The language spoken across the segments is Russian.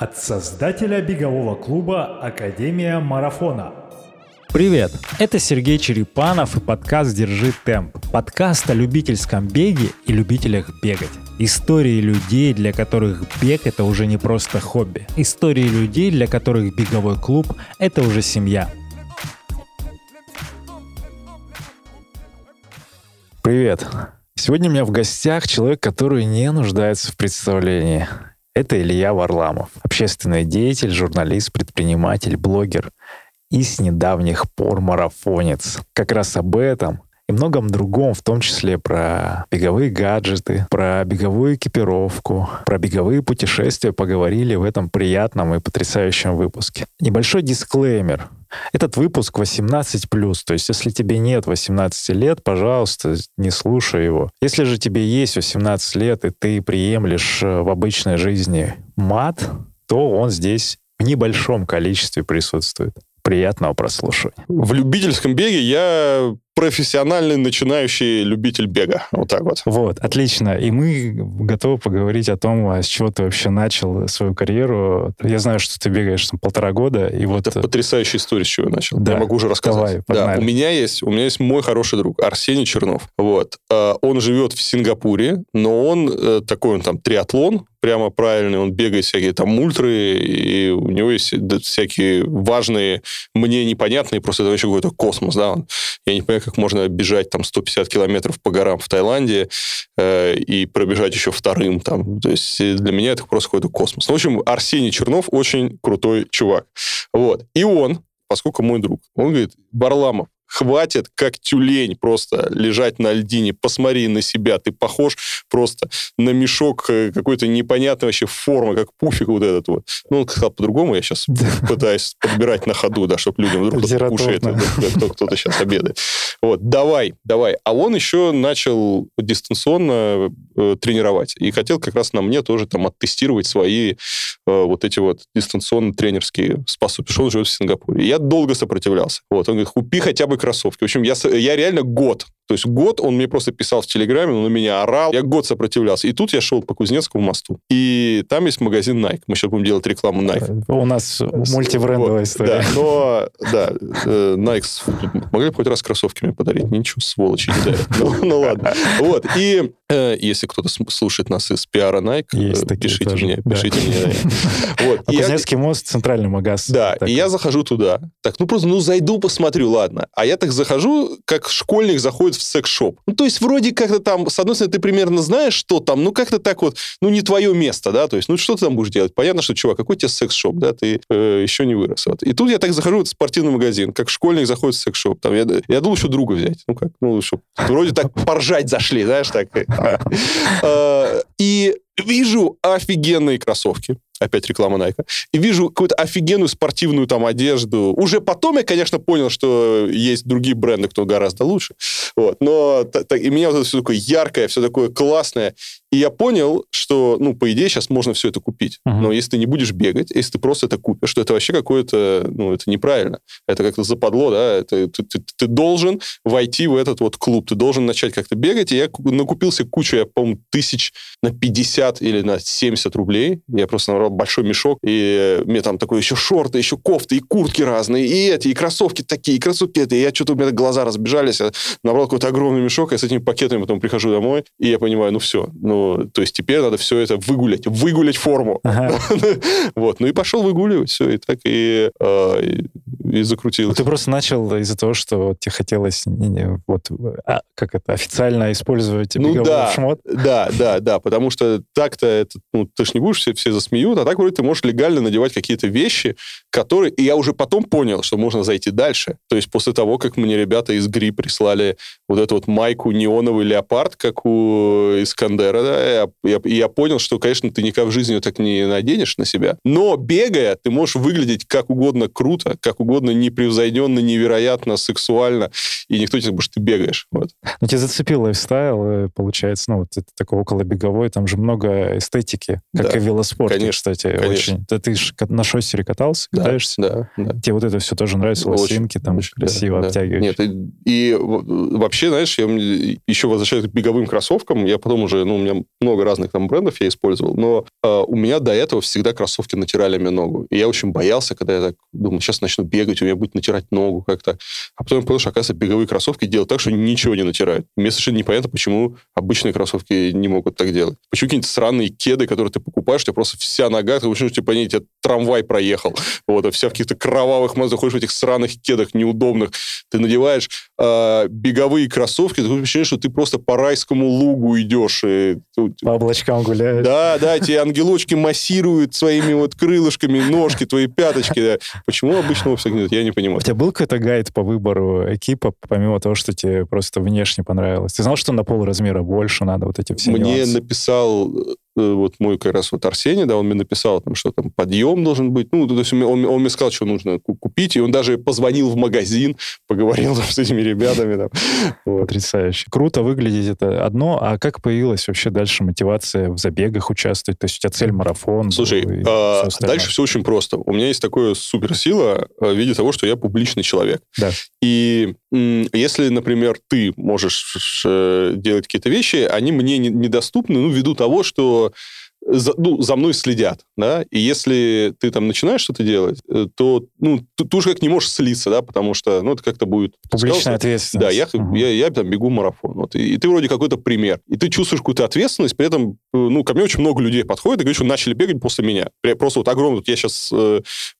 От создателя бегового клуба «Академия марафона». Привет! Это Сергей Черепанов и подкаст «Держи темп». Подкаст о любительском беге и любителях бегать. Истории людей, для которых бег — это уже не просто хобби. Истории людей, для которых беговой клуб — это уже семья. Привет! Сегодня у меня в гостях человек, который не нуждается в представлении. Это Илья Варламов, общественный деятель, журналист, предприниматель, блогер и с недавних пор марафонец. Как раз об этом и многом другом, в том числе про беговые гаджеты, про беговую экипировку, про беговые путешествия поговорили в этом приятном и потрясающем выпуске. Небольшой дисклеймер. Этот выпуск 18+, то есть если тебе нет 18 лет, пожалуйста, не слушай его. Если же тебе есть 18 лет, и ты приемлешь э, в обычной жизни мат, то он здесь в небольшом количестве присутствует. Приятного прослушивания. В любительском беге я профессиональный начинающий любитель бега. Вот так вот. Вот, отлично. И мы готовы поговорить о том, а с чего ты вообще начал свою карьеру. Я знаю, что ты бегаешь там полтора года. И вот... Это потрясающая история, с чего я начал. Да. Я могу уже рассказать. Давай, погнали. да, у меня есть, у меня есть мой хороший друг Арсений Чернов. Вот. Э, Он живет в Сингапуре, но он э, такой, он там триатлон, прямо правильный, он бегает всякие там ультры, и у него есть всякие важные, мне непонятные, просто это вообще какой-то космос, да, он, я не понимаю, как можно бежать там 150 километров по горам в Таиланде э, и пробежать еще вторым там, то есть э, для меня это просто какой-то космос. Ну, в общем, Арсений Чернов очень крутой чувак, вот, и он, поскольку мой друг, он говорит, Барламов, хватит, как тюлень, просто лежать на льдине. Посмотри на себя, ты похож просто на мешок э, какой-то непонятной вообще формы, как пуфик вот этот вот. Ну, он сказал по-другому, я сейчас пытаюсь подбирать на ходу, да, чтобы людям вдруг кто-то кушает, кто- кто-то сейчас обедает. Вот, давай, давай. А он еще начал дистанционно э, тренировать. И хотел как раз на мне тоже там оттестировать свои э, вот эти вот дистанционно тренерские способности. Он живет в Сингапуре. Я долго сопротивлялся. Вот, он говорит, купи хотя бы кроссовки. В общем, я, я реально год, то есть год он мне просто писал в Телеграме, он на меня орал. Я год сопротивлялся. И тут я шел по Кузнецкому мосту. И там есть магазин Nike. Мы сейчас будем делать рекламу Nike. У нас мультибрендовая Вот, история. Да, но, да, э, Nike могли бы хоть раз кроссовки мне подарить. Ничего, сволочи не дарят. Ну, ну ладно. Вот, и э, если кто-то слушает нас из пиара Nike, Есть э, пишите мне, да. пишите мне. Вот, А я- Кузнецкий мост, центральный магаз. да, Так. и я захожу туда. Так, ну просто, ну зайду, посмотрю, ладно. А я так захожу, как школьник заходит в секс-шоп. Ну, то есть вроде как-то там, с одной стороны, ты примерно знаешь, что там, ну как-то так вот, ну не твое место, да, то есть, ну что ты там будешь делать? Понятно, что, чувак, какой тебе секс-шоп, да, ты э, еще не вырос. Вот. И тут я так захожу в этот спортивный магазин, как школьник заходит в секс-шоп. Там, я, я думал еще друга взять. Ну как, ну что, вроде так поржать зашли, знаешь, так. Э, И вижу офигенные кроссовки. Опять реклама Nike. И вижу какую-то офигенную спортивную там одежду. Уже потом я, конечно, понял, что есть другие бренды, кто гораздо лучше. Вот. Но и меня вот это все такое яркое, все такое классное. И я понял, что, ну, по идее, сейчас можно все это купить. Мгм. Но если ты не будешь бегать, если ты просто это купишь, что это вообще какое-то, ну, это неправильно. Это как-то западло, да, это, ты, ты- ты должен войти в этот вот клуб, ты должен начать как-то бегать. И я ку- накупился кучу, я, по-моему, тысяч на 50 или на 70 рублей. Я просто набрал большой мешок, и мне там такое еще шорты, еще кофты, и куртки разные, и эти, и кроссовки такие, и кроссовки это. И я что-то, у меня глаза разбежались, я набрал какой-то огромный мешок, я с этими пакетами потом прихожу домой, и я понимаю, ну все, ну, то есть теперь надо все это выгулять, выгулять форму. Ага. Вот, ну и пошел выгуливать, все, и так и, э, и, и закрутилось. Ты просто начал из-за того, что тебе хотелось не- не, вот, а, как это, официально использовать Ну да, шмот. да, да, да, потому что так-то это, ну, ты ж не будешь, все, все засмеют, а так вроде ты можешь легально надевать какие-то вещи, которые... И я уже потом понял, что можно зайти дальше. То есть после того, как мне ребята из ГРИ прислали вот эту вот майку неоновый леопард, как у Искандера, да, я, я- я понял, что, конечно, ты никак в жизни её так не наденешь на себя. Но бегая, ты можешь выглядеть как угодно круто, как угодно непревзойденно, невероятно, сексуально, и никто тебе, потому что ты бегаешь. Вот. Ну, тебя зацепил лайфстайл, э, получается, ну, вот это такой околобеговой, там же много эстетики, как Да, и в велоспорте, конечно, кстати, конечно. очень. Да ты же на шоссере катался, Да, катаешься? Да, да. Тебе вот это все тоже нравится, Очень, лосинки, там очень, красиво да. обтягиваешь. Нет, и, и вообще, знаешь, я еще возвращаюсь к беговым кроссовкам, я потом уже, ну, у меня много разных там брендов я использовал, но а, у меня до этого всегда кроссовки натирали мне ногу. И я очень боялся, когда я так думал, сейчас начну бегать, у меня будет натирать ногу как-то. А потом я понял, что, оказывается, беговые кроссовки делают так, что ничего не натирают. Мне совершенно непонятно, почему обычные кроссовки не могут так делать. Почему какие-нибудь сраные кеды, которые ты покупаешь, у тебя просто вся нога, ты ощущение, что, типа, они, тебя трамвай проехал. Вот, а вся в каких-то кровавых мазах, ходишь в этих сраных кедах неудобных. Ты надеваешь э, беговые кроссовки, ты ощущение, что ты просто по райскому лугу идешь. И, По облачкам гуляешь. да, да, тебе ангелочки массируют своими вот крылышками ножки, твои пяточки. да. Почему обычного всех нет, я не понимаю. У тебя был какой-то гайд по выбору экипа, помимо того, что тебе просто внешне понравилось? Ты знал, что на пол размера больше надо вот эти все Мне нюансы? написал э, вот мой как раз вот Арсений, да, он мне написал, там, что там подъем должен быть. Ну, то есть он, он- он мне сказал, что нужно ку- купить, и он даже позвонил в магазин, поговорил там, с этими ребятами. Там. Вот. Потрясающе. Круто выглядеть это одно, а как появилась вообще дальше мотивация в забегах участвовать? То есть у тебя цель марафон? Слушай, и а, всё остальное? дальше все очень просто. У меня есть такая суперсила э, в виде того, что я публичный человек. Да. И если, например, ты можешь э, делать какие-то вещи, они мне не- недоступны, ну, ввиду того, что за, ну, за мной следят, да, и если ты там начинаешь что-то делать, э, то, ну, ты, ты уже как не можешь слиться, да, потому что, ну, это как-то будет... Публичная сказал, ответственность. да, я, Мгм. я, я там бегу марафон. Вот, и, и ты вроде какой-то пример. И ты чувствуешь какую-то ответственность, при этом, э, ну, ко мне очень много людей подходит и говорят, что начали бегать после меня. Просто вот огромный. Вот я сейчас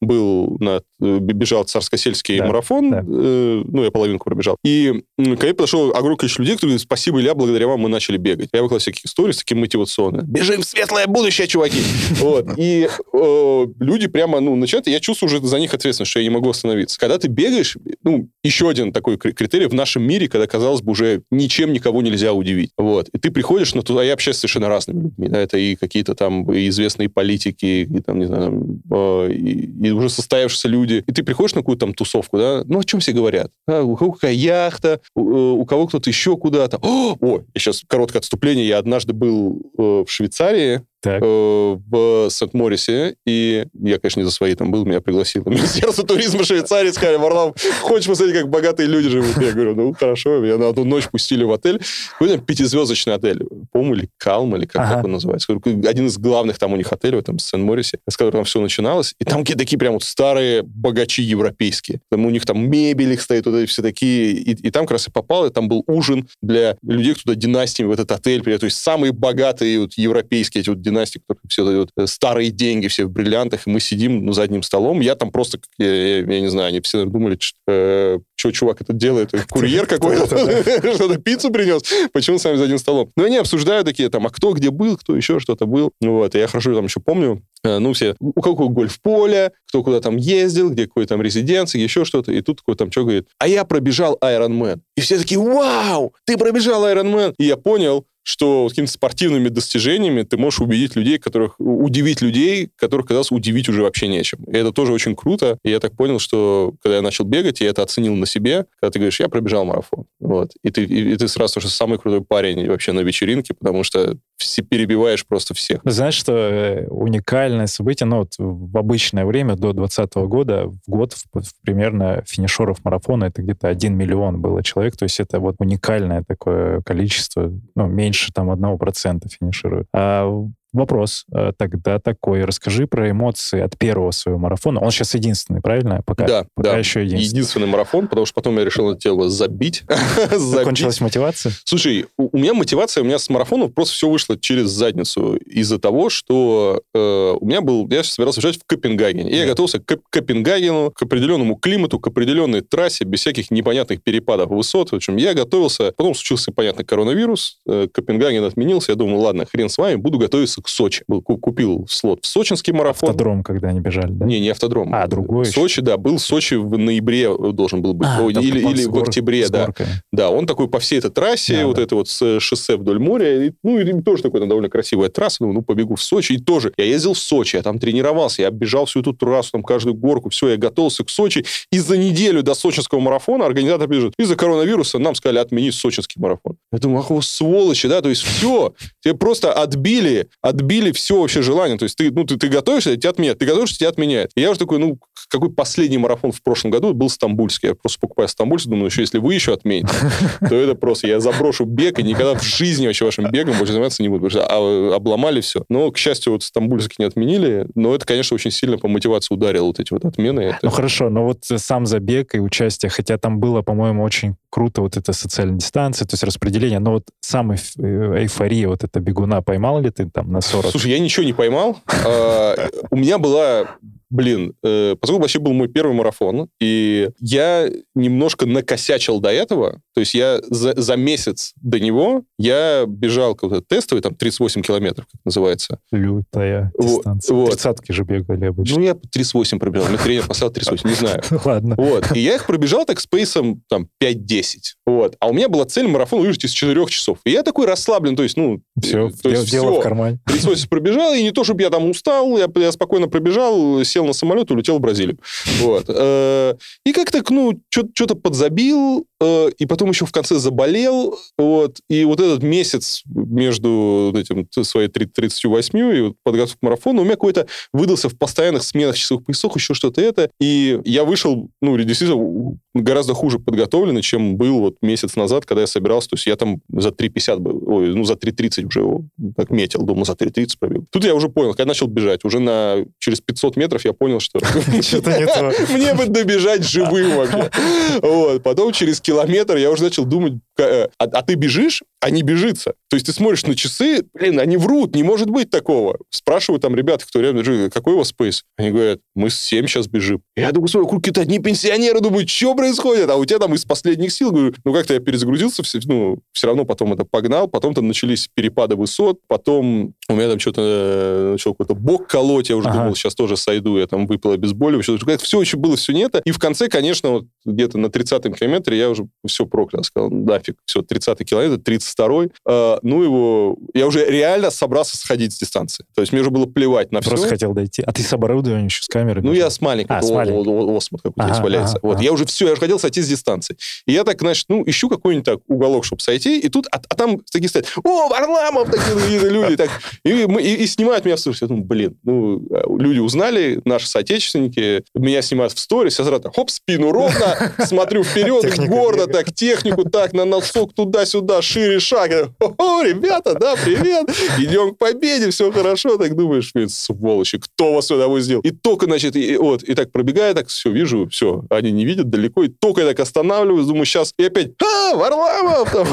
был на... э, бежал царско-сельский Да, марафон, да. э, ну, я половинку пробежал. И ко мне подошло огромное количество людей, которые говорят, спасибо, Илья, благодаря вам мы начали бегать. Я выкладывал всякие истории, такие мотивационные. Бежим в светлое будущее, чуваки! Вот. И э, люди прямо, ну, начинают, я чувствую уже за них ответственность, что я не могу остановиться. Когда ты бегаешь, ну, еще один такой кри- критерий в нашем мире, когда, казалось бы, уже ничем никого нельзя удивить. Вот. И ты приходишь, но туда я общаюсь совершенно разными людьми. Да, это и какие-то там и известные политики, и там, не знаю, там, э, и, и уже состоявшиеся люди. И ты приходишь на какую-то там тусовку, да, ну, о чем все говорят? Да, у кого какая яхта, у, э, у кого кто-то еще куда-то. О, о, сейчас короткое отступление. Я однажды был э, в Швейцарии, Так. э, в Сент-Морисе, и я, конечно, не за свои там был, меня пригласило Министерство туризма Швейцарии, сказали, Варлам, хочешь посмотреть, как богатые люди живут? Я говорю, ну, хорошо, меня на одну ночь пустили в отель, какой-то пятизвездочный отель, по-моему, или Калм, или как, Ага. он называется, один из главных там у них отелей, в Сент-Морисе, с которого там все начиналось, и там какие-то такие прям вот старые богачи европейские, там у них там мебель их стоит, вот эти все такие, и, и там как раз и попал, и там был ужин для людей, кто туда династиями в этот отель то есть самые богатые вот европейские эти вот династии, которые все вот э, старые деньги все в бриллиантах, и мы сидим ну, за столом, я там просто, я, я- я не знаю, они все думали, что чувак это делает, курьер какой-то, что-то пиццу принес, почему с вами за одним столом? Ну, они обсуждают такие там, а кто где был, кто еще что-то был, вот, и я хорошо там еще помню, э, ну, все, у кого какое гольф-поле, кто куда там ездил, где какой там резиденция, еще что-то, и тут такой там что говорит, а я пробежал Iron Man. И все такие, вау, ты пробежал Iron Man. И я понял, что какими-то спортивными достижениями ты можешь убедить людей, которых удивить людей, которых казалось удивить уже вообще нечем. И это тоже очень круто. И я так понял, что когда я начал бегать, я это оценил на себе, когда ты говоришь, я пробежал марафон. Вот. И ты, и, и ты сразу что самый крутой парень вообще на вечеринке, потому что все перебиваешь просто всех. Знаешь, что э, уникальное событие, ну вот в обычное время, до 2020 года, в год в- в примерно финишеров марафона это где-то 1 миллион было человек, то есть это вот уникальное такое количество, ну, меньше там 1% финиширует. А Вопрос э, тогда такой. Расскажи про эмоции от первого своего марафона. Он сейчас единственный, правильно? Пока, да, пока да. еще единственный. Единственный марафон, потому что потом я решил это тело забить. Закончилась мотивация? Слушай, у, меня мотивация, у меня с марафоном просто все вышло через задницу из-за того, что э, у меня был, я собирался бежать в Копенгагене. И я готовился к Коп- Копенгагену, к определенному климату, к определенной трассе, без всяких непонятных перепадов высот. В общем, я готовился, потом случился, понятно, коронавирус, э, Копенгаген отменился, я думал, ладно, хрен с вами, буду готовиться к Сочи. Был, купил слот в сочинский марафон. Автодром, когда они бежали, да? Не, не автодром. А, другой Сочи, да, был Сочи в ноябре должен был быть. А, там или, или с в гор- октябре, да. горкой. Да, он такой по всей этой трассе, Да, вот да. это вот с шоссе вдоль моря, и, ну, и тоже такой там довольно красивая трасса, ну, ну, побегу в Сочи, и тоже. Я ездил в Сочи, я там тренировался, я оббежал всю эту трассу, там каждую горку, все, я готовился к Сочи, и за неделю до сочинского марафона организатор пишет, из-за коронавируса нам сказали отменить сочинский марафон. Я думаю, ах вы сволочи, да, то есть все, тебе просто отбили, отбили все вообще желание, то есть ты, ну, ты, ты готовишься, тебя отменяют, ты готовишься, тебя отменяют. И я уже такой, ну, какой последний марафон в прошлом году был стамбульский, я просто покупаю стамбульский, думаю, еще если вы еще отмените, то это просто, я заброшу бег и никогда в жизни вообще вашим бегом больше заниматься не буду, потому что а, обломали все. Но, к счастью, вот стамбульский не отменили, но это, конечно, очень сильно по мотивации ударило вот эти вот отмены. Это- Ну хорошо, но вот сам забег и участие, хотя там было, по-моему, очень круто вот эта социальная дистанция, то есть распределение, но вот сам э, эйфория вот эта бегуна, поймал ли ты там на 40? Слушай, я ничего не поймал. А, У меня была, блин, э, поскольку вообще был мой первый марафон, и я немножко накосячил до этого, то есть я за, за месяц до него я бежал какой-то тестовый, там 38 километров, как называется. Лютая дистанция. вот. Тридцатки же бегали обычно. Ну, я 38 пробежал, мне тренер поставил 38, не знаю. Ладно. Вот. И я их пробежал так с пейсом там 5-10. Вот. А у меня была цель марафон выжить из 4 часов. И я такой расслаблен, то есть, ну... Все, то есть дело всё. в кармане. 38 пробежал, и не то, чтобы я там устал, я, я спокойно пробежал, сел на самолет и улетел в Бразилию. Вот. Э, И как-то, ну, что-то подзабил, э, и потом еще в конце заболел, вот. И вот этот месяц между этим своей три- 38 и подготовкой к марафону у меня какой-то выдался в постоянных сменах часовых поясов, еще что-то это. И я вышел, ну, действительно, гораздо хуже подготовленный, чем был вот месяц назад, когда я собирался. То есть я там за 3.50 был, ой, ну, за 3.30 уже его так метил, думал, за 3.30 пробил. Тут я уже понял, когда начал бежать, уже на через 500 метров я понял, что мне бы добежать живым вообще. Вот. Потом через километр я уже начал думать, э, а, а ты бежишь, а не бежится. То есть ты смотришь на часы, блин, они врут, не может быть такого. Спрашиваю там ребят, кто рядом бежит, какой у вас спейс? Они говорят, мы с 7 сейчас бежим. Я думаю, смотрю, вокруг какие-то одни пенсионеры, думаю, что происходит? А у тебя там из последних сил, говорю, ну как-то я перезагрузился, все, ну, все равно потом это погнал, потом там начались перепады высот, потом у меня там что-то э, начал какой-то бок колоть, я уже Ага. думал, сейчас тоже сойду, я там выпил обезболивающее. Все очень было, все не это. И в конце, конечно, вот где-то на 30-м километре я уже все проклял. Сказал, нафиг, все, 30-й километр, 32-й. э, ну его... Я уже реально собрался сходить с дистанции. То есть мне уже было плевать на Просто все. хотел дойти. А ты с оборудованием еще, с камерой? Ну, я с маленьким, А, с о- маленьким. о- о- осмот какой-то Ага, валяется. ага, вот, ага. я уже все, я же хотел сойти с дистанции. И я так, значит, ну, ищу какой-нибудь так уголок, чтобы сойти, и тут, а, а там такие стоят, о, Варламов, такие какие-то люди, так, и, мы- и- и снимают меня в сторис. Я думаю, блин, ну, э, люди узнали, наши соотечественники, меня снимают в сторис, я сразу так, хоп, спину ровно, смотрю вперед, гордо так, технику так, на носок туда-сюда, шире шаг. О, ребята, да, привет, идем к победе, все хорошо. Так думаешь, сволочи, кто вас сюда сделал? И только, значит, и, вот, и так пробегаю, так все, вижу, все, они не видят далеко, и только я так останавливаюсь, думаю, сейчас, и опять, а, Варламов! там.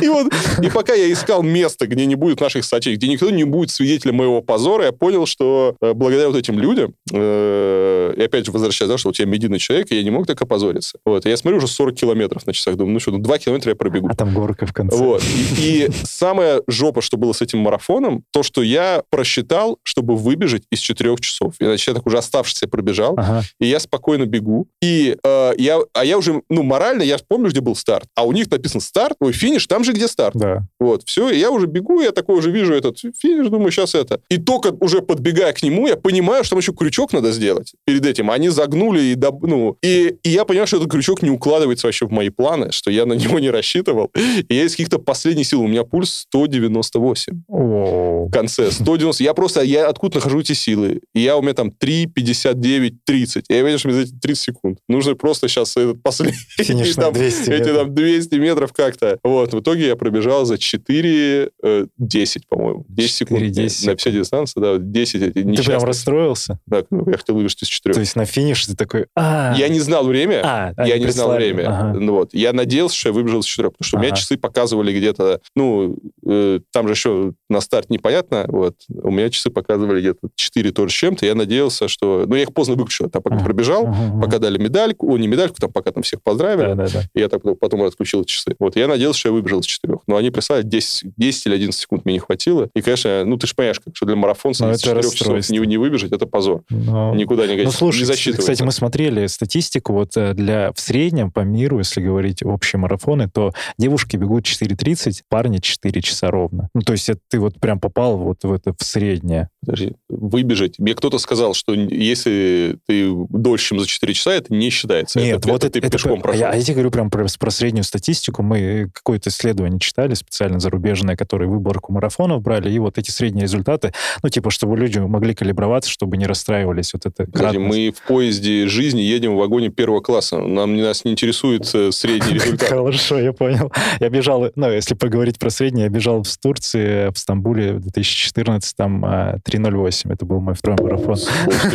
И вот, и пока я искал место, где не будет наших соотечественников, где никто не будет свидетелем моего позора, я понял, что э, благодаря вот этим людям, э, и опять же возвращаясь, да, что вот я медийный человек, и я не мог так опозориться. Вот, я смотрю, уже 40 километров на часах, думаю, ну что, ну 2 километра я пробегу. А там горка в конце. Вот. И, и самая жопа, что было с этим марафоном, то, что я просчитал, чтобы выбежать из 4 часов. Иначе я так уже оставшийся пробежал, Ага. и я спокойно бегу. И э, я, а я уже, ну, морально, я помню, где был старт. А у них написано старт, ой, финиш, там же, где старт. Да. Вот, все, и я уже бегу, я такой уже вижу этот финиш, думаю, сейчас это. И только уже подбегая к нему, я понимаю, что там еще крючок надо сделать перед этим. Они загнули и, доб- ну, и, и я понимаю, что этот крючок не укладывается вообще в мои планы, что я на него не рассчитывал. И я из каких-то последних сил, у меня пульс 198 О, в конце, 190. Я просто, я откуда нахожу эти силы? И я у меня там 3, 59, 30. Я что мне за эти 30 секунд. Нужно просто сейчас этот последний, Финиш там, 200 эти метров. там 200 метров как-то. Вот, в итоге я пробежал за 4, э, 10, по-моему. 10 секунд. 4, 10 На 50 дистанции, да, 10 эти Ты прям расстроился? Да, ну, я хотел выбежать из 4. То есть на финиш ты такой... А, Я не знал время. А, я они не знал время. Ну, вот. Я надеялся, что я выбежал из 4, потому что у меня часы часы показывали где-то, ну, э, там же еще на старт непонятно, вот, у меня часы показывали где-то 4 тоже с чем-то, я надеялся, что... Ну, я их поздно выключил, там пока пробежал, пока дали медальку, о, не медальку, там пока там всех поздравили, Да, да, да. и я так потом отключил часы. Вот, я надеялся, что я выбежал из четырех. Но они прислали 10, 10 или 11 секунд мне не хватило. И, конечно, ну, ты же понимаешь, как, что для марафонца Ну, из это 4 часов не, не выбежать, это позор. Ну, Никуда не, Ну, слушай, не кстати, засчитывается. кстати, мы смотрели статистику, вот э, для в среднем по миру, если говорить общие марафоны, то девушки бегут 4.30, парни 4 часа ровно. Ну, то есть это ты вот прям попал вот в это в среднее. Подожди, выбежать. Мне кто-то сказал, что если ты дольше, чем за 4 часа, это не считается. Нет, это, вот это это, ты пешком а прошел. я, а я тебе говорю прям про, про среднюю статистику. Мы какое-то исследование читали специально зарубежное, которое выборку марафонов брали, и вот эти средние результаты, ну, типа, чтобы люди могли калиброваться, чтобы не расстраивались. Вот это кратность. мы в поезде жизни едем в вагоне первого класса. Нам нас не интересует э, средний результат. Хорошо, я понял. Я бежал, ну, если поговорить про средний, я бежал в Турции, в Стамбуле в 2014, там а, 3.08. Это был мой второй марафон.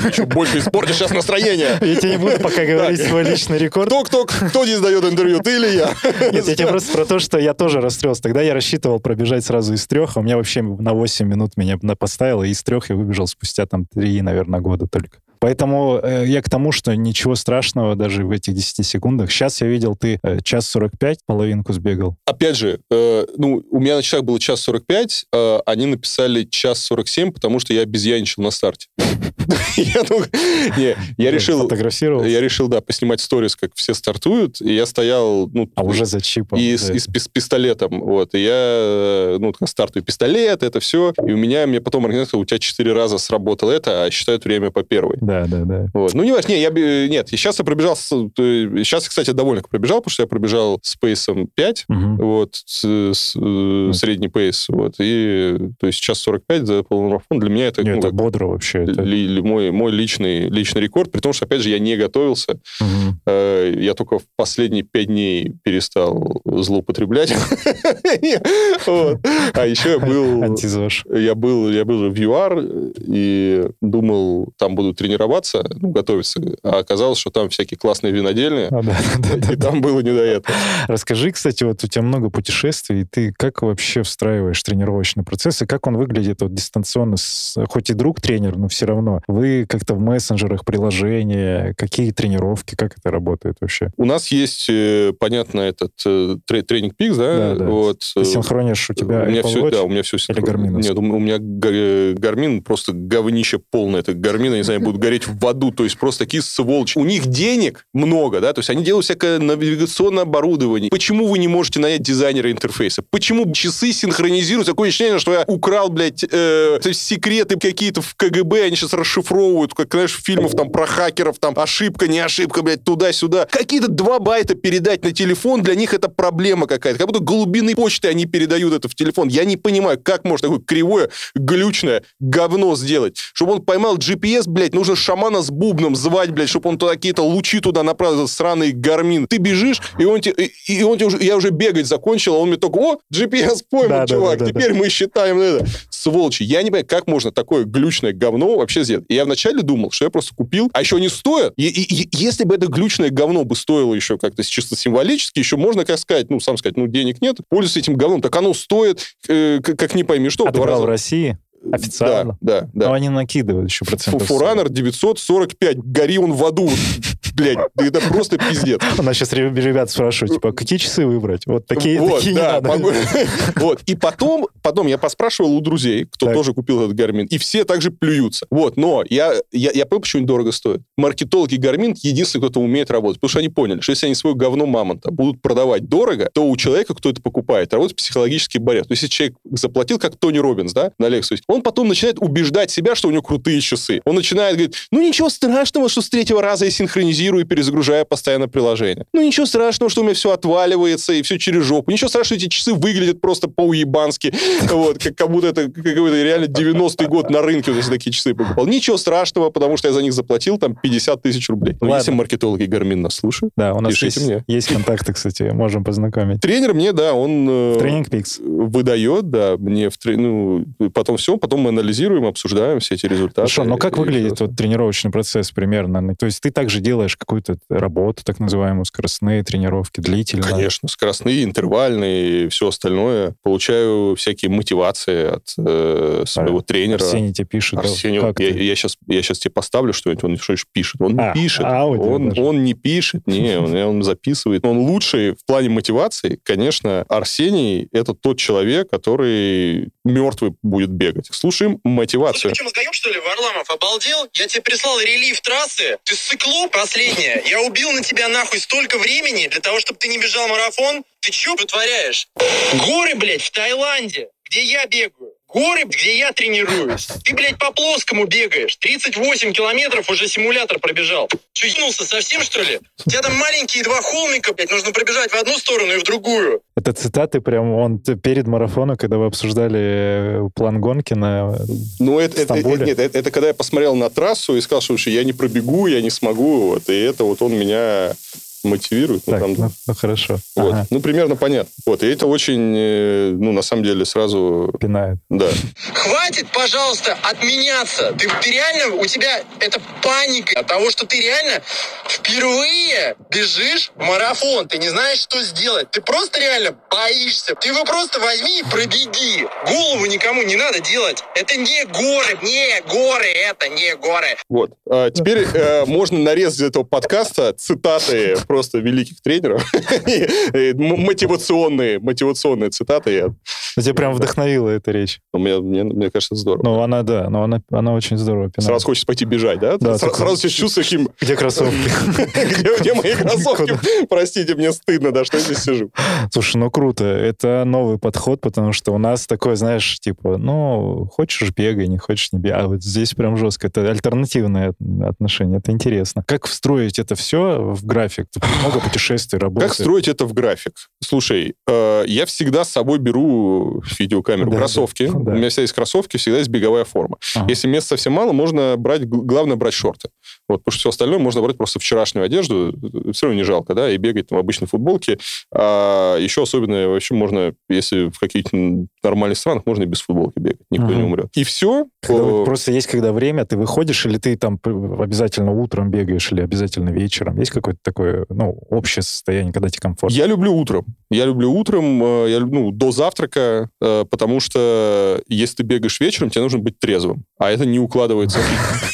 Ты что, больше испортишь сейчас настроение. Я тебе не буду пока говорить свой личный рекорд. Кто, кто, кто здесь дает интервью, ты или я? Нет, я тебе просто про то, что я тоже расстроился. Тогда я рассчитывал пробежать сразу из трех, а у меня вообще на 8 минут меня поставило, и из трех я выбежал спустя там 3, наверное, года только. Поэтому э, я к тому, что ничего страшного даже в этих 10 секундах. Сейчас я видел, ты э, час 45 половинку сбегал. Опять же, э, ну, у меня на часах было час 45, э, они написали час 47, потому что я обезьяничал на старте. Я не, я решил, Фотографировал, я решил, да, поснимать сторис, как все стартуют, и я стоял, ну, а уже за чипом. и с, пистолетом, вот, и я, э, ну, стартую пистолет, это все, и у меня, мне потом организатор, сказал, у тебя четыре раза сработало это, а считают время по первой. Да, да, да. Вот. Ну, не важно, не, я, нет, сейчас я пробежал, э, сейчас, кстати, довольно пробежал, потому что я пробежал с пейсом 5, Мгм. вот, с- с- э, средний пейс, вот, и, то есть, час 45 за полумарафон для меня это, Не, ну, это бодро вообще. это- ли- ли- мой, мой личный, личный рекорд, при том, что, опять же, я не готовился, Мгм. Э, Я только в последние пять дней перестал злоупотреблять. Вот. А еще я был... Я был, я был в ЮАР и думал, там буду тренироваться, ну, готовиться. А оказалось, что там всякие классные винодельни, А, да, да, да, и там было не до этого. Расскажи, кстати, вот у тебя много путешествий, и ты как вообще встраиваешь тренировочный процесс, и как он выглядит вот дистанционно, с, хоть и друг тренер, но все равно. Вы как-то в мессенджерах, приложения, какие тренировки, как это работает вообще? У нас есть, э, понятно, этот э, тре- тренинг Пикс, да? Да, да. Вот. Ты синхронишь у тебя у меня все, Watch? да, у меня все Garmin? Нет, у меня Garmin просто говнище полное. Это Garmin, я не знаю, будут гореть в аду. То есть просто такие сволочи. У них денег много, да, то есть они делают всякое навигационное оборудование. Почему вы не можете нанять дизайнера интерфейса? Почему часы синхронизируются? Такое ощущение, что я украл, блядь, э, секреты какие-то в КГБ, они сейчас расшифровывают, как, знаешь, в фильмах там про хакеров, там ошибка, не ошибка, блядь, туда-сюда. Какие-то два байта передать на телефон, для них это проблема какая-то. Как будто голубиной почты они передают это в телефон. Я не понимаю, как можно такое кривое, глючное говно сделать. Чтобы он поймал GPS, блядь, нужно шамана с бубном звать, блядь, чтобы он туда какие-то лучи туда направил, этот сраный гармин. Ты бежишь, и он тебе, и и он тебе уже, я уже бегать закончил, а он мне только, о, GPS поймал, Да, да, чувак, да, да, теперь мы считаем это. Сволочи. Я не понимаю, как можно такое глючное говно вообще сделать. И я вначале думал, что я просто купил, а еще они стоят. И, и- и если бы это глючное говно бы стоило еще как-то чисто символически, еще можно, как сказать, ну, сам сказать, ну, денег нет, пользуйся этим говном, так оно стоит, э, как, как не пойми что, А в ты брал в России? Официально? Да, да, да. Но они накидывают еще процентов. Forerunner 945, гори он в аду. Блядь, это просто пиздец. У нас сейчас ребят спрашивают, типа, какие часы выбрать? Вот такие, вот, такие да, могу- Вот, и потом, потом я поспрашивал у друзей, кто Так. тоже купил этот Garmin, и все также плюются. Вот, но я, я, я понял, почему они дорого стоят. Маркетологи Garmin единственные, кто умеет работать, потому что они поняли, что если они свое говно мамонта будут продавать дорого, то у человека, кто это покупает, работает психологический барьер. То есть, если человек заплатил, как Тони Роббинс, да, на лекцию, он потом начинает убеждать себя, что у него крутые часы. Он начинает говорить, ну ничего страшного, что с третьего раза я синхронизирую и перезагружаю постоянно приложение. Ну ничего страшного, что у меня все отваливается и все через жопу. Ничего страшного, эти часы выглядят просто по-уебански, вот, как, как будто это какой-то реально 90-й год на рынке, вот такие часы покупал. Ничего страшного, потому что я за них заплатил там 50 тысяч рублей. Ладно. если маркетологи Гармин нас слушают, Да, у нас Пишите есть, мне. есть контакты, кстати, можем познакомить. тренер мне, да, он... э, Тренинг Пикс. выдает, да, мне в ну, потом все, потом мы анализируем, обсуждаем все эти результаты. Хорошо, но как выглядит вот тренировочный процесс примерно? Ну, То есть ты также делаешь какую-то работу, так называемую, скоростные тренировки, длительные? Конечно, скоростные, интервальные и все остальное. Получаю всякие мотивации от э, своего а, тренера. Арсений тебе пишет. Арсений, да, я, я, сейчас, я сейчас тебе поставлю что-нибудь, он что пишет. Он а, не пишет. Он, он не пишет, не, он, он записывает. Он лучший в плане мотивации, конечно, Арсений — это тот человек, который мертвый будет бегать. Слушаем мотивацию. Слушай, ты что, что ли, Варламов? Обалдел? Я тебе прислал релиф трассы. Ты сыкло последнее. Я убил на тебя нахуй столько времени для того, чтобы ты не бежал марафон. Ты что вытворяешь? Горы, блядь, в Таиланде, где я бегаю горы, где я тренируюсь. Ты, блядь, по плоскому бегаешь. 38 километров уже симулятор пробежал. Че, ебнулся совсем, что ли? У тебя там маленькие два холмика, блядь, нужно пробежать в одну сторону и в другую. Это цитаты прям, он перед марафоном, когда вы обсуждали э, план гонки на Ну, это, это, это, нет, это, это когда я посмотрел на трассу и сказал, что я не пробегу, я не смогу, вот, и это вот он меня мотивирует. Ну, так, там, ну, ну, хорошо. Вот. Ага. Ну, примерно понятно. Вот. И это очень, э, ну, на самом деле, сразу... Пинает. Да. Хватит, пожалуйста, отменяться. Ты, ты реально, у тебя это паника от того, что ты реально впервые бежишь в марафон. Ты не знаешь, что сделать. Ты просто реально боишься. Ты его просто возьми и пробеги. Голову никому не надо делать. Это не горы, не горы, это не горы. Вот. А теперь э, можно нарезать из этого подкаста цитаты просто великих тренеров. мотивационные, мотивационные цитаты. Я... Ну, тебя прям вдохновила эта речь. Ну, мне, мне, мне кажется, здорово. Ну, она, да, но она, она очень здорово пинает. Сразу хочется пойти бежать, да? да сразу, сразу себя чувствуешь каким... Где кроссовки? где, мои кроссовки? Простите, мне стыдно, да, что я здесь сижу. Слушай, ну круто. Это новый подход, потому что у нас такой, знаешь, типа, ну, хочешь бегай, не хочешь не бегай. А вот здесь прям жестко. Это альтернативное отношение. Это интересно. Как встроить это все в график? много путешествий, работы. Как строить это в график? Слушай, э, я всегда с собой беру видеокамеру, да, кроссовки. Да, да. У меня всегда есть кроссовки, всегда есть беговая форма. Ага. Если места совсем мало, можно брать, главное брать шорты. Вот, потому что все остальное можно брать просто вчерашнюю одежду, все равно не жалко, да, и бегать там в обычной футболке. А еще особенно, вообще можно, если в каких-то нормальных странах, можно и без футболки бегать, никто ага. не умрет. И все. Когда. Просто есть когда время, ты выходишь, или ты там обязательно утром бегаешь, или обязательно вечером? Есть какое-то такое, ну, общее состояние, когда тебе комфортно? Я люблю утром. Я люблю утром, э, я, ну, до завтрака, э, потому что если ты бегаешь вечером, тебе нужно быть трезвым. А это не укладывается.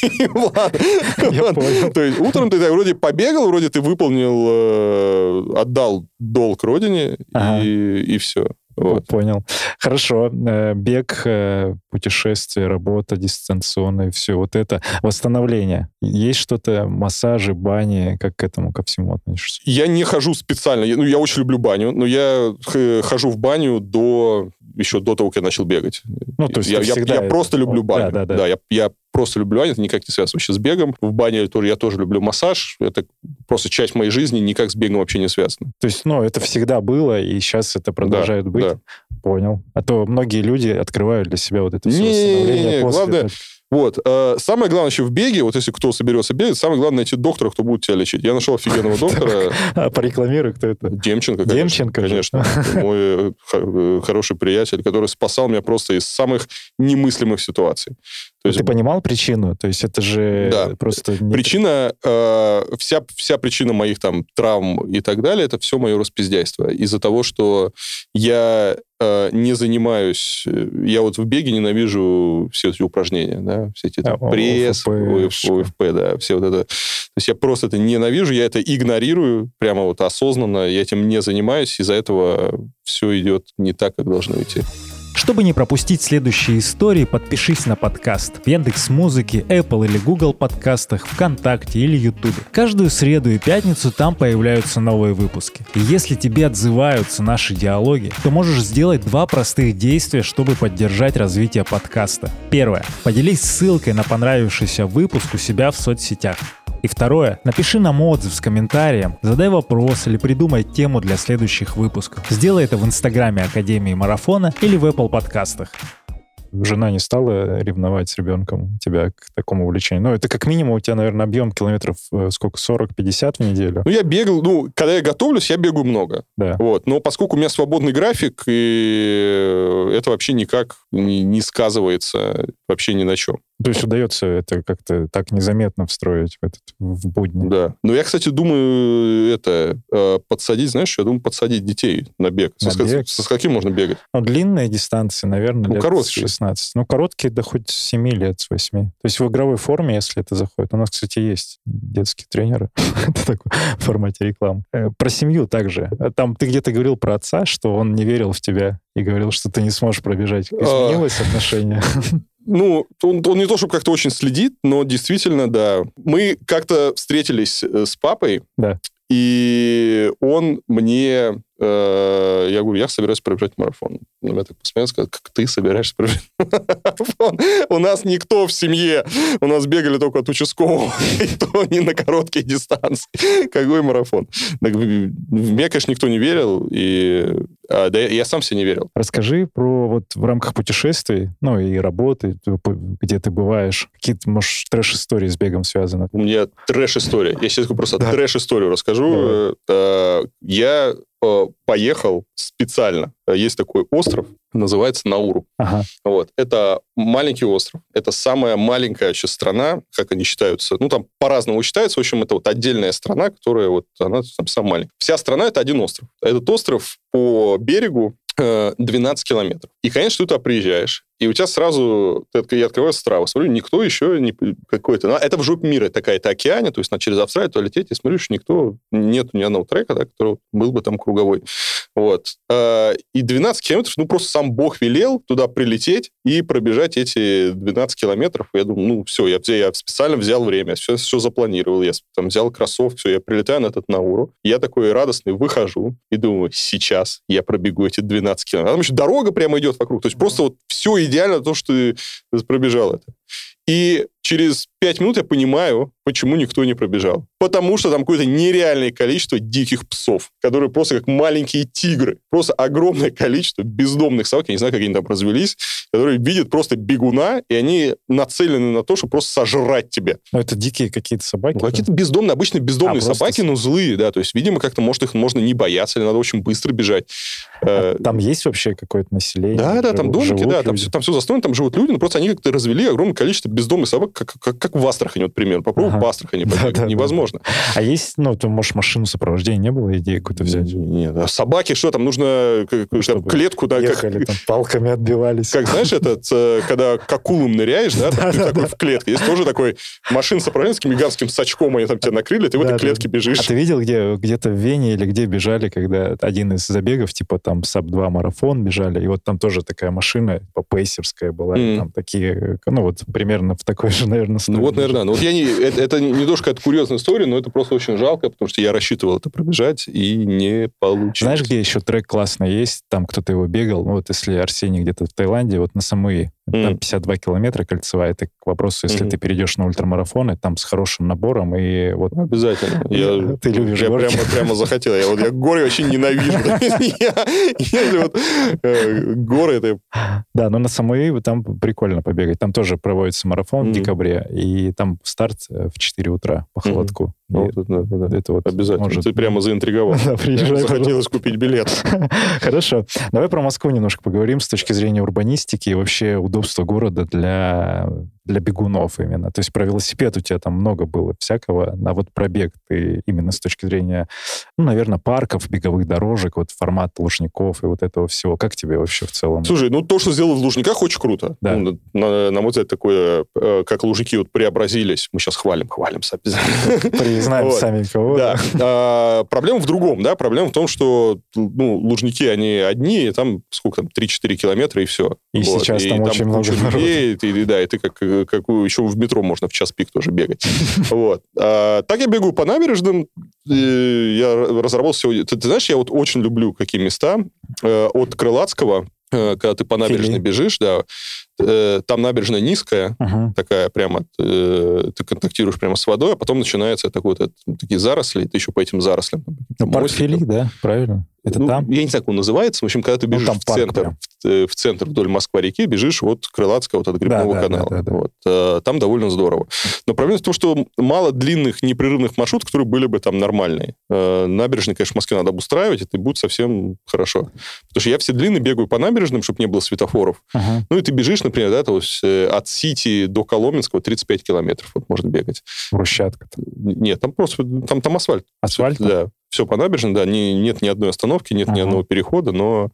То есть утром ты вроде побегал, вроде ты выполнил, э, отдал долг родине, и все. Вот. Понял. Хорошо. Э, бег, э, путешествие, работа дистанционная, все вот это. Восстановление. Есть что-то, массажи, бани, как к этому ко всему относишься? Я не хожу специально. Ну, я очень люблю баню, но я хожу в баню до еще до того, как я начал бегать. Ну, то есть я, я, я это... просто люблю баню. Да, да, да. да я, я просто люблю баню, это никак не связано вообще с бегом. В бане тоже, я тоже люблю массаж. Это просто часть моей жизни, никак с бегом вообще не связано. То есть, ну, это всегда было, и сейчас это продолжает да, быть. Да. Понял. А то многие люди открывают для себя вот это все не, не, не, после... Главное, вот. Э, самое главное еще в беге, вот если кто соберется бегать, самое главное найти доктора, кто будет тебя лечить. Я нашел офигенного доктора. А порекламируй, кто это? Демченко, конечно. Демченко? Конечно. Мой э, э, хороший приятель, который спасал меня просто из самых немыслимых ситуаций. То есть, Ты понимал причину? То есть это же да. просто... Причина, вся, вся причина моих там травм и так далее, это все мое распиздяйство. Из-за того, что я не занимаюсь... Э, я вот в беге ненавижу все эти упражнения, да, все эти там, а, пресс, ОФП, ОФП, да, все вот это. То есть я просто это ненавижу, я это игнорирую прямо вот осознанно, я этим не занимаюсь, из-за этого все идет не так, как должно идти. Чтобы не пропустить следующие истории, подпишись на подкаст в Яндекс Музыке, Apple или Google подкастах, ВКонтакте или Ютубе. Каждую среду и пятницу там появляются новые выпуски. И если тебе отзываются наши диалоги, то можешь сделать два простых действия, чтобы поддержать развитие подкаста. Первое. Поделись ссылкой на понравившийся выпуск у себя в соцсетях. И второе, напиши нам отзыв с комментарием, задай вопрос или придумай тему для следующих выпусков. Сделай это в инстаграме Академии Марафона или в Apple подкастах. жена не стала ревновать с ребенком тебя к такому увлечению? Ну, это как минимум у тебя, наверное, объем километров э, сколько, 40-50 в неделю? Ну, я бегал, ну, когда я готовлюсь, я бегаю много. Да. Вот. Но поскольку у меня свободный график, и это вообще никак не, не сказывается вообще ни на чем. То есть удается это как-то так незаметно встроить в, этот, в будни? Да. Но я, кстати, думаю, это, э, подсадить, знаешь, я думаю, подсадить детей на бег. На со, бег? со каким можно бегать? Ну, длинные дистанции, наверное, Ну, лет короткие. 16. Ну, короткие, да хоть с 7 лет, с 8. То есть в игровой форме, если это заходит. У нас, кстати, есть детские тренеры. это такой в формате рекламы. Э, Про семью также. Э, Там ты где-то говорил про отца, что он не верил в тебя и говорил, что ты не сможешь пробежать. А. Изменилось отношение? Ну, он, он не то, чтобы как-то очень следит, но действительно, да. Мы как-то встретились э, с папой, Да. и он мне... э, я говорю, я собираюсь пробежать марафон. Он на меня так посмотрел, сказал, как ты собираешься пробежать марафон? У нас никто в семье. У нас бегали только от участкового, и то не на короткие дистанции. Какой марафон? Так, меня, конечно, никто не верил, и... а, да я, сам себе не верил. Расскажи про вот в рамках путешествий, ну и работы, где ты бываешь, какие-то, может, трэш-истории с бегом связаны. У меня трэш-история. Я сейчас просто Да. трэш-историю расскажу. Давай. Э, Я поехал специально. Есть такой остров, называется Науру. Ага. Вот. Это маленький остров. Это самая маленькая сейчас страна, как они считаются. Ну, там по-разному считается. В общем, это вот отдельная страна, которая вот, она там самая маленькая. Вся страна — это один остров. Этот остров по берегу э, 12 километров. И, конечно, ты туда приезжаешь, и у тебя сразу, я открываю страву, смотрю, никто еще не какой-то... ну, Это в жопе мира, такая-то океане, то есть надо через Австралию туда лететь, и смотрю, что никто, нету ни одного трека, да, который был бы там круговой. Вот. А, И 12 километров, ну, просто сам Бог велел туда прилететь и пробежать эти 12 километров. Я думаю, ну, все, я, я специально взял время, все, все запланировал. Я там взял кроссовки, все, я прилетаю на этот Науру. Я такой радостный выхожу и думаю, сейчас я пробегу эти 12 километров. А там еще дорога прямо идет вокруг. То есть просто вот все идеально, то, что ты пробежал это. И через 5 минут я понимаю, почему никто не пробежал. Потому что там какое-то нереальное количество диких псов, которые просто как маленькие тигры. Просто огромное количество бездомных собак, я не знаю, как они там развелись, которые видят просто бегуна, и они нацелены на то, чтобы просто сожрать тебя. Ну, это дикие какие-то собаки. Ну, Какие-то бездомные, обычно бездомные А, просто собаки, с- но злые, да. То есть, видимо, как-то, может, их можно не бояться, или надо очень быстро бежать. да? Э, А Там есть вообще какое-то население? да, да, там домики, да, там все, там все застроено, там живут люди, но просто они как-то развели огромное количество бездомных собак, как, как, как в Астрахани, вот, примерно. Попробуй Ага. по Астрахани Да, да, да. невозможно. А есть, ну, ты, может, машину сопровождения не было, идеи какую-то взять? Нет, а собаки, что там, нужно как- как- Чтобы клетку, да, как, Ехали, там, палками отбивались. как, знаешь, этот, э, когда к акулам ныряешь, да, ты такой в клетке. Есть тоже такой машина сопровождения с таким гигантским сачком, они там тебя накрыли, ты в Да, этой да, клетке бежишь. А ты видел, где где-то в Вене или где бежали, когда один из забегов, типа там sub-2 марафон бежали, и вот там тоже такая машина, типа пейсерская была, там такие, ну вот примерно в такой же, наверное, Ну вот, наверное, ну вот я не, это, это какая-то курьезная история, но это просто очень жалко, потому что я рассчитывал это пробежать и не получилось. Знаешь, где еще трек классный есть? Там кто-то его бегал. Ну, вот если Арсений где-то в Таиланде, вот на Самуи, там Мгм. 52 километра кольцевая. Это к вопросу, если Мгм. ты перейдешь на ультрамарафоны, там с хорошим набором, и вот Обязательно. Я, Ты любишь я горки? прямо, прямо захотел. Я, вот, я горы вообще ненавижу. Э, горы, это... Да, но на Самуи там прикольно побегать. Там тоже проводится марафон в декабре, и там старт э, в 4 утра по холодку. Ну, вот это, да, да. это вот Обязательно. может- Ты прямо заинтриговал. Да, приезжай. Захотелось купить билет. Хорошо. Давай про Москву немножко поговорим с точки зрения урбанистики и вообще удобства города для, для бегунов именно. То есть про велосипед у тебя там много было всякого, а вот пробег ты именно с точки зрения, ну, наверное, парков, беговых дорожек, вот формат лужников и вот этого всего. Как тебе вообще в целом? Слушай, ну то, что сделали в Лужниках, очень круто. Да. Ну, на, на мой взгляд, такое, э, как Лужники вот преобразились. Мы сейчас хвалим, обязательно. Признаем сами кого. Да. А, проблема в другом, да, проблема в том, что ну, Лужники, они одни, там сколько там, 3-4 километра, и все. И сейчас там очень много людей, да, и ты как, как еще в метро можно в час пик тоже бегать. Вот. А, так я бегаю по набережным, я разработал сегодня... Ты, ты знаешь, я вот очень люблю какие места. Э, От Крылатского, э, когда ты по набережной Филей. бежишь, да, э, там набережная низкая, Мгм. такая прямо, э, ты контактируешь прямо с водой, а потом начинается такой вот, такие заросли, и ты еще по этим зарослям. Ну, парк. Фили, да, правильно? Это Ну, там? Я не знаю, как он называется. В общем, когда ты Ну, бежишь там в, центр, в, э, в центр вдоль Москва-реки, бежишь от Крылатского, вот от Грибного Да, да, канала. да, да, да. Вот. Э, Там довольно здорово. Но проблема в том, что мало длинных непрерывных маршрутов, которые были бы там нормальные. Э, Набережные, конечно, в Москве надо обустраивать, это будет совсем хорошо. Потому что я все длинные бегаю по набережным, чтобы не было светофоров. Ага. Ну и ты бежишь, например, да, то есть, э, от Сити до Коломенского 35 километров вот можно бегать. Брусчатка. Нет, там просто там, там асфальт. Асфальт? Да, все по набережной, да, не, нет ни одной остановки, нет ни Ага. одного перехода, но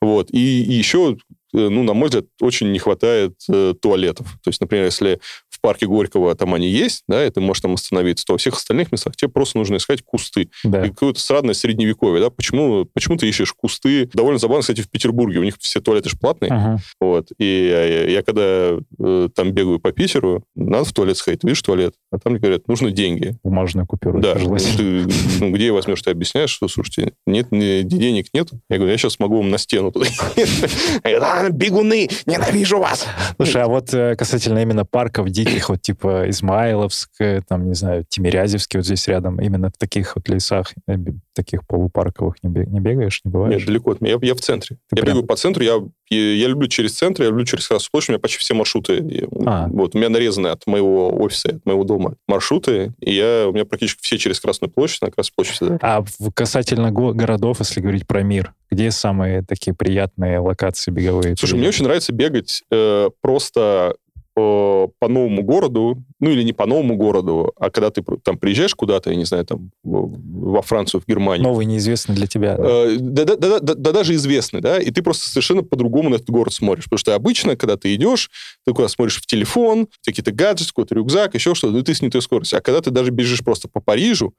вот. И, и еще, ну, на мой взгляд, очень не хватает э, туалетов. То есть, например, если в парке Горького там они есть, да, и ты можешь там остановиться, то во всех остальных местах тебе просто нужно искать кусты. Да. И какое-то странное средневековье, да, почему, почему ты ищешь кусты? Довольно забавно, кстати, в Петербурге, у них все туалеты же платные, Ага. вот, и я, я когда э, там бегаю по Питеру, надо в туалет сходить, видишь туалет, а там мне говорят, нужны деньги. Бумажную купюру. Да, ты, ну, где возьмешь, ты объясняешь, что, слушайте, нет, денег нет. Я говорю, я сейчас могу вам на стену. бегуны, ненавижу вас. Слушай, а вот э, касательно именно парков диких, вот типа Измайловск, э, там, не знаю, Тимирязевский вот здесь рядом, именно в таких вот лесах, э, таких полупарковых не, бе- не бегаешь, не бываешь? Нет, далеко от меня. Я, я в центре. Ты я прям- бегаю по центру, я, я, я люблю через центр, я люблю через Красную площадь, у меня почти все маршруты. И, А. Вот, у меня нарезаны от моего офиса, от моего дома маршруты, и я, у меня практически все через Красную площадь, на Красную площадь всегда. А касательно го- городов, если говорить про мир, где самые такие приятные локации беговые? Слушай, мне очень нравится бегать э, просто э, по новому городу, ну или не по новому городу, а когда ты там приезжаешь куда-то, я не знаю, там во Францию, в Германию, Новый, неизвестный для тебя. да? Э, да, да, да, да, да даже известный, да, и ты просто совершенно по-другому на этот город смотришь. Потому что обычно, когда ты идешь, ты куда смотришь в телефон, какие-то гаджеты, какой-то рюкзак, еще что-то, и ты с не той скоростью. А когда ты даже бежишь просто по Парижу,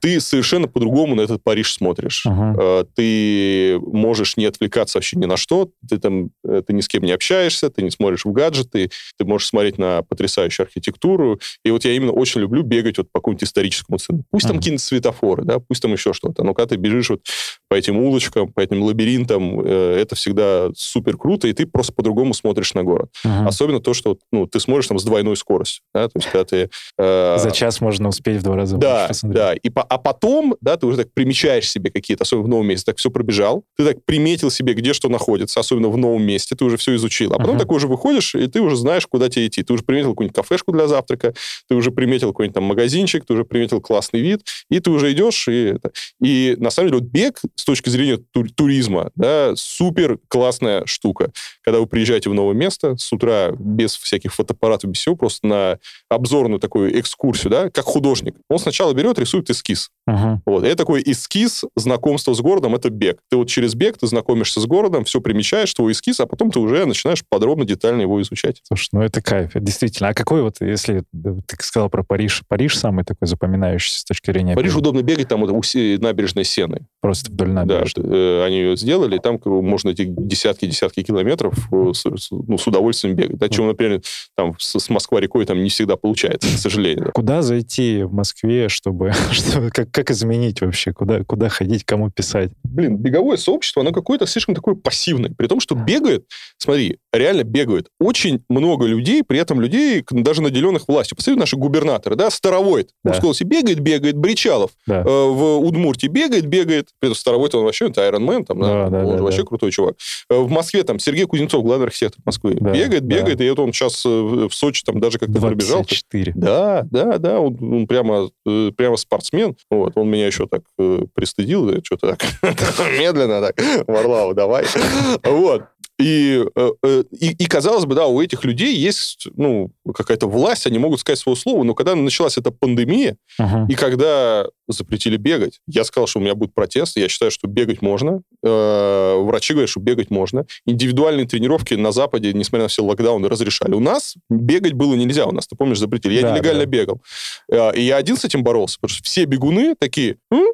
ты совершенно по-другому на этот Париж смотришь. Э, Ты можешь не отвлекаться вообще ни на что, ты там, э, ты ни с кем не общаешься, ты не смотришь в гаджеты, ты можешь смотреть на потрясающую архитектуру. И вот я именно очень люблю бегать вот по какому-нибудь историческому центру. Пусть там Мгм. какие-то светофоры, да, пусть там еще что-то. Но когда ты бежишь вот по этим улочкам, по этим лабиринтам, э, это всегда супер круто, и ты просто по-другому смотришь на город. Ага. Особенно то, что ну, ты смотришь там с двойной скоростью. Да? То есть, когда ты... э, За час можно успеть в два раза да, больше. Да. И по- а потом, да, ты уже так примечаешь себе какие-то, особенно в новом месте, так все пробежал, ты так приметил себе, где что находится, особенно в новом месте, ты уже все изучил. А потом Мгм. так уже выходишь, и ты уже знаешь, куда тебе идти. Ты уже приметил какую-нибудь кафешку для завтрака, ты уже приметил какой-нибудь там магазинчик, ты уже приметил классный вид, и ты уже идешь. И, и на самом деле вот бег с точки зрения тур- туризма, да, супер классная штука. Когда вы приезжаете в новое место с утра без всяких фотоаппаратов, без всего, просто на обзорную такую экскурсию, да, как художник. Он сначала берет, рисует эскиз. Ага. Вот. Это такой эскиз знакомства с городом, это бег. Ты вот через бег ты знакомишься с городом, все примечаешь, твой эскиз, а потом ты уже начинаешь подробно, детально его изучать. Слушай, ну это кайф, действительно. А какой вот, если ты сказал про Париж, Париж самый такой запоминающийся с точки зрения... Бега? удобно бегать, там вот у набережной Сены. Просто вдоль Да, набережной. э, они ее сделали, и там можно эти десятки-десятки километров э, с, ну, с удовольствием бегать. Да, чего, например, там с, с Москва-рекой там не всегда получается, к сожалению. Куда зайти в Москве, чтобы... что, как, как изменить вообще? Куда, куда ходить, кому писать? блин, беговое сообщество, оно какое-то слишком такое пассивное. При том, что бегает, смотри, реально бегает очень много людей, при этом людей, даже наделенных властью. Посмотри, наши губернаторы, да, Старовойт, Да. в Сколосе бегает, бегает, Бричалов Да. э, в Удмуртии бегает, бегает. При этом Старовойт, он вообще, это Iron Man, там, да, Да, да, он да, вообще да. крутой чувак. Э, В Москве там Сергей Кузнецов, главный архитектор Москвы, Да, бегает, да. бегает, и вот он сейчас в в Сочи там даже как-то пробежал. 24. Да, да, да, он, он прямо, э, прямо спортсмен. Вот, он меня еще так э, пристыдил, да, что-то так медленно так, Варлау, давай. Вот. И, э, э, и, и, казалось бы, да, у этих людей есть, ну, какая-то власть, они могут сказать свое слово, но когда началась эта пандемия, Ага. и когда запретили бегать, я сказал, что у меня будет протест, я считаю, что бегать можно, Э, врачи говорят, что бегать можно, индивидуальные тренировки на Западе, несмотря на все локдауны, разрешали. У нас бегать было нельзя, у нас, ты помнишь, запретили. Я Да, нелегально да. бегал. Э, И я один с этим боролся, потому что все бегуны такие, «М?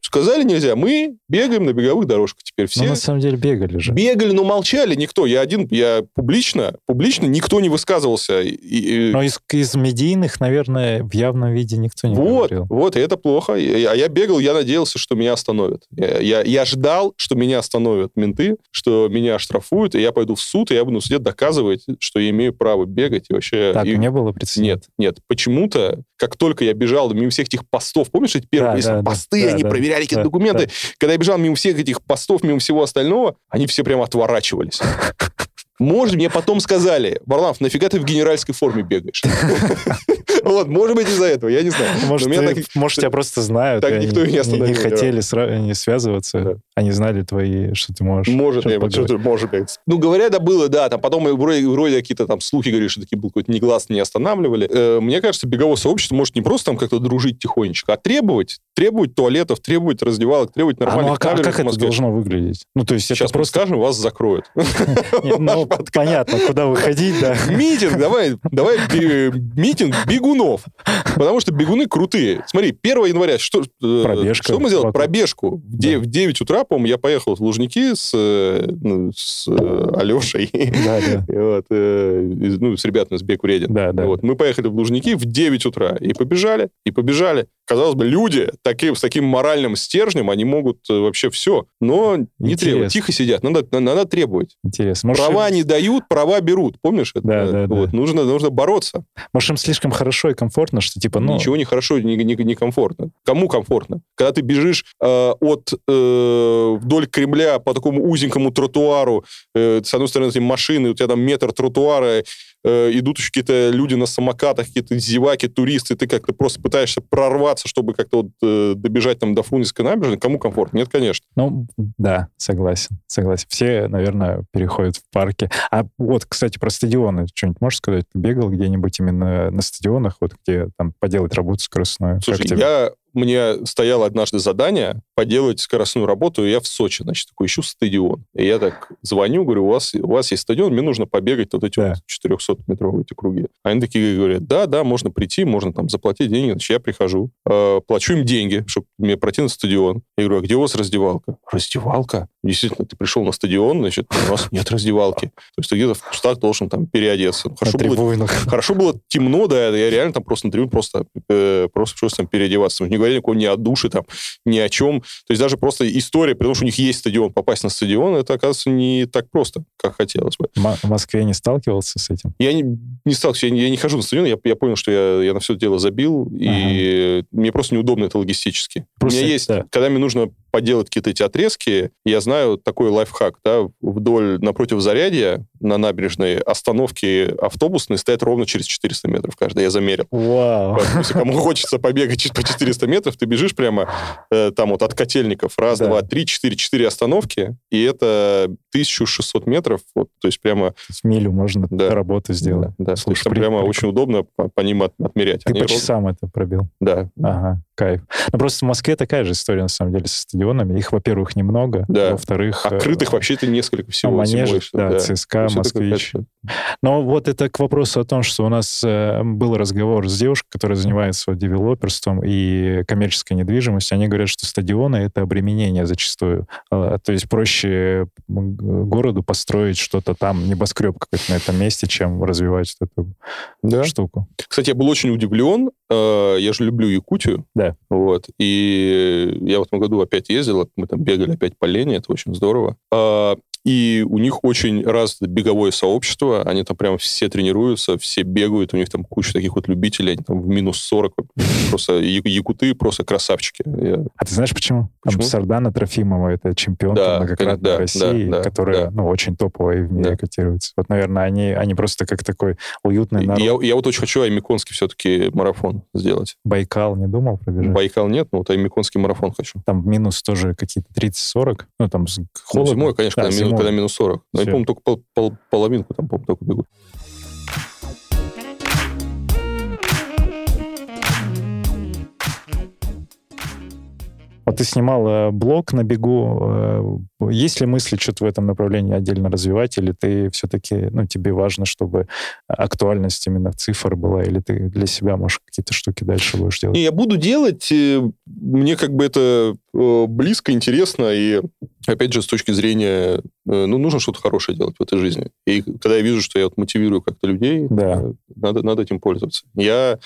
Сказали нельзя. Мы бегаем на беговых дорожках теперь все. Ну, на самом деле бегали же. Бегали, но молчали никто. Я один, я публично, публично никто не высказывался. И- и- Но из, из медийных, наверное, в явном виде никто не вот, говорил. вот, и это плохо. А я бегал, я надеялся, что меня остановят. Я, я, я ждал, что меня остановят менты, что меня оштрафуют, и я пойду в суд, и я буду в суде доказывать, что я имею право бегать. И вообще... Так, и- не было прецедента. Нет, нет. Почему-то, как только я бежал мимо всех этих постов, помнишь эти первые да, да, посты, да, они да, проверяли какие-то да, документы. Когда я бежал мимо всех этих постов, мимо всего остального, они все прямо отворачивались. Может, мне потом сказали, Варламов, нафига ты в генеральской форме бегаешь? Вот, может быть, из-за этого, я не знаю. Может, меня ты- так- может, тебя просто знают. так никто и не остановил не хотели сра- не связываться. Да. Они знали твои, что ты можешь. Может, я что-то, может быть. Ну, говорят, да, было, да. Там потом вроде, вроде какие-то там слухи, говорили, что такие был какой-то негласно не останавливали. Э, мне кажется, беговое сообщество может не просто там как-то дружить тихонечко, а требовать. Требовать туалетов, требовать раздевалок, требовать А, ну, нормальных а как, а как это должно выглядеть? Ну, то есть Сейчас это просто... скажем, вас закроют. Ну, понятно, куда выходить, да. Митинг, давай, давай би- митинг бегунов. Потому что бегуны крутые. Смотри, 1 января, что, э, Пробежка что мы сделали? вокруг. Пробежку. В, де- Да. в 9 утра, по-моему, я поехал в Лужники с, э, ну, с э, Алешей. Да, да. Вот, ну, с ребятами с Бег Вреден. Да, да. Вот, мы поехали в Лужники в 9 утра и побежали, и побежали. Казалось бы, люди такие, с таким моральным стержнем, они могут вообще все, но не Интересно. требуют. Тихо сидят, надо, на- надо требовать. Интересно. Может, права им- не дают, права берут. Помнишь это? Да, да, да. вот, Нужно, нужно бороться. может, им слишком хорошо и комфортно, что типа, ну... Ничего не хорошо, не, не, не комфортно. Кому комфортно? Когда ты бежишь э, от э, вдоль Кремля по такому узенькому тротуару, э, с одной стороны машины, у тебя там метр тротуара, э, идут еще какие-то люди на самокатах, какие-то зеваки, туристы, ты как-то просто пытаешься прорваться, чтобы как-то вот, э, добежать там до Фрунзенской набережной. Кому комфортно? Нет, конечно. Ну, да, согласен, согласен. Все, наверное, переходят в парке. А вот, кстати, про стадионы. Что-нибудь можешь сказать? Ты бегал где-нибудь именно на стадионах, вот где там поделать работу скоростную? Слушай, я, мне стояло однажды задание поделать скоростную работу, и я в Сочи, значит, такой ищу стадион. И я так звоню, говорю, у вас, у вас есть стадион, мне нужно побегать вот эти Да. вот 400-метровые эти круги. А Они такие говорят, да, да, можно прийти, можно там заплатить деньги. Значит, я прихожу, э, плачу им деньги, чтобы мне пройти на стадион. Я говорю, а где у вас раздевалка? Раздевалка? Действительно, ты пришел на стадион, значит, у нас нет раздевалки. То есть ты где-то в кустах должен там переодеться. Ну, на Хорошо было. Хорошо было темно, да, я реально там просто на трибуне просто, э, просто пришлось там переодеваться. Не говорили никакого ни о душе, там, ни о чем. То есть даже просто история, потому что у них есть стадион, попасть на стадион, это, оказывается, не так просто, как хотелось бы. М- в Москве не сталкивался с этим? Я не, не сталкиваюсь, я не, я не хожу на стадион, я, я понял, что я, я на все это дело забил, и мне просто неудобно это логистически. Просто, у меня есть, да. когда мне нужно поделать какие-то эти отрезки, я знаю такой лайфхак, да, вдоль, напротив зарядья на набережной остановки автобусные стоят ровно через 400 метров каждая, я замерил. Вау. Поэтому, Если кому хочется побегать по 400 метров, ты бежишь прямо э, там вот от котельников. Раз, Да. два, три, четыре, четыре остановки, и это 1600 метров. Вот, то есть прямо... Есть Милю можно Да. работу сделать. Да, то Слушай, там при- прямо прикольно. очень удобно по, по ним от- отмерять. Ты Они по часам это пробил. Да. Ага, кайф. Ну, просто в Москве такая же история, на самом деле, со стадионами. Их, во-первых, немного. Да. Во-вторых... Э, крытых вообще-то несколько всего. ну, Манежи, зимой, что- да, ЦСКА, Москвич. Но вот это к вопросу о том, что у нас э, был разговор с девушкой, которая занимается девелоперством и коммерческой недвижимостью. Они говорят, что стадионы — это обременение зачастую. А, то есть проще городу построить что-то там, небоскреб какой-то на этом месте, чем развивать вот эту Да. штуку. Кстати, я был очень удивлен. Э, Я же люблю Якутию. Да. Вот. И я в этом году опять ездил. Мы там бегали опять по Лене. Это очень здорово. А, И у них очень развито беговое сообщество. Они там прям все тренируются, все бегают. У них там куча таких вот любителей. Они там в минус 40. Просто якуты просто красавчики. Я- А ты знаешь почему? Почему? Там Сардана Трофимова, это чемпион Да, многократный да, России, да, да, которая, да. ну, очень топовая в мире Да. котируется. Вот, наверное, они, они просто как такой уютный народ. Я, я вот очень хочу Аймиконский все-таки марафон сделать. Байкал не думал пробежать? Байкал нет, но вот Аймиконский марафон хочу. Там минус тоже какие-то 30-40. Ну, там с- Ну, холодно. зимой, конечно, Да, минус, зимой. когда минус 40. Но я, помню, только пол- пол- половинку там, помню, только бегу. Вот ты снимал э, блог на бегу. Э, есть ли мысли что-то в этом направлении отдельно развивать, или ты все-таки, ну, тебе важно, чтобы актуальность именно цифр была, или ты для себя, может, какие-то штуки дальше будешь делать? Не, я буду делать. э, Мне как бы это близко, интересно, и опять же, с точки зрения, э, ну, нужно что-то хорошее делать в этой жизни. И когда я вижу, что я вот мотивирую как-то людей, Да. э, надо, надо этим пользоваться. Я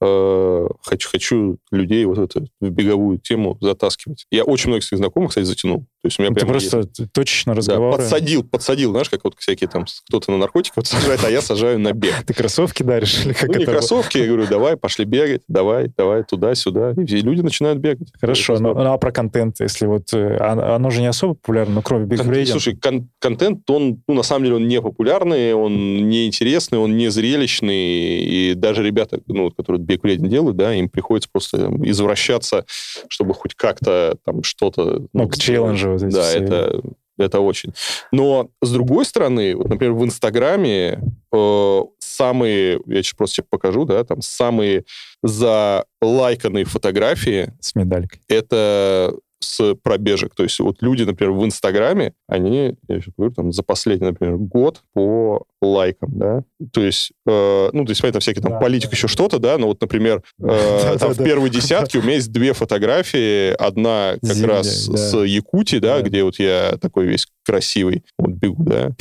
э, хочу, хочу людей вот это, в беговую тему затаскивать. Я очень многих своих знакомых, кстати, затянул. То есть у меня ты просто есть- точечно да, разговариваешь. подсадил, подсадил, знаешь, как вот всякие там, кто-то на наркотики вот сажает, а я сажаю на бег. Ты кроссовки даришь или как ну, не это? кроссовки, я говорю, давай, пошли бегать, давай, давай, туда-сюда. И люди начинают бегать. Хорошо, ну, ну, а про контент, если вот... э, а- Оно же не особо популярно, но кроме Big Brain. Слушай, кон- контент, он, ну, на самом деле, он не популярный, он не интересный, он не зрелищный, и даже ребята, ну, которые бег вреден делают, да, им приходится просто там, извращаться, чтобы хоть как-то там что-то... Ну, к челленджу вот эти Да, все. это, это очень. Но, с другой стороны, вот, например, в Инстаграме э, самые, я сейчас просто тебе покажу, да, там самые залайканные фотографии С медалькой. это с пробежек. То есть вот люди, например, в Инстаграме, они, я сейчас говорю, там, за последний, например, год по лайкам, да, то есть, э, ну, то есть, понятно, всякие там Да, политик, да. еще что-то, да, но вот, например, э, там в первой десятке у меня есть две фотографии, одна как Зимняя, раз да. с Якутии, да, Да. где вот я такой весь красивый, вот бегу, да,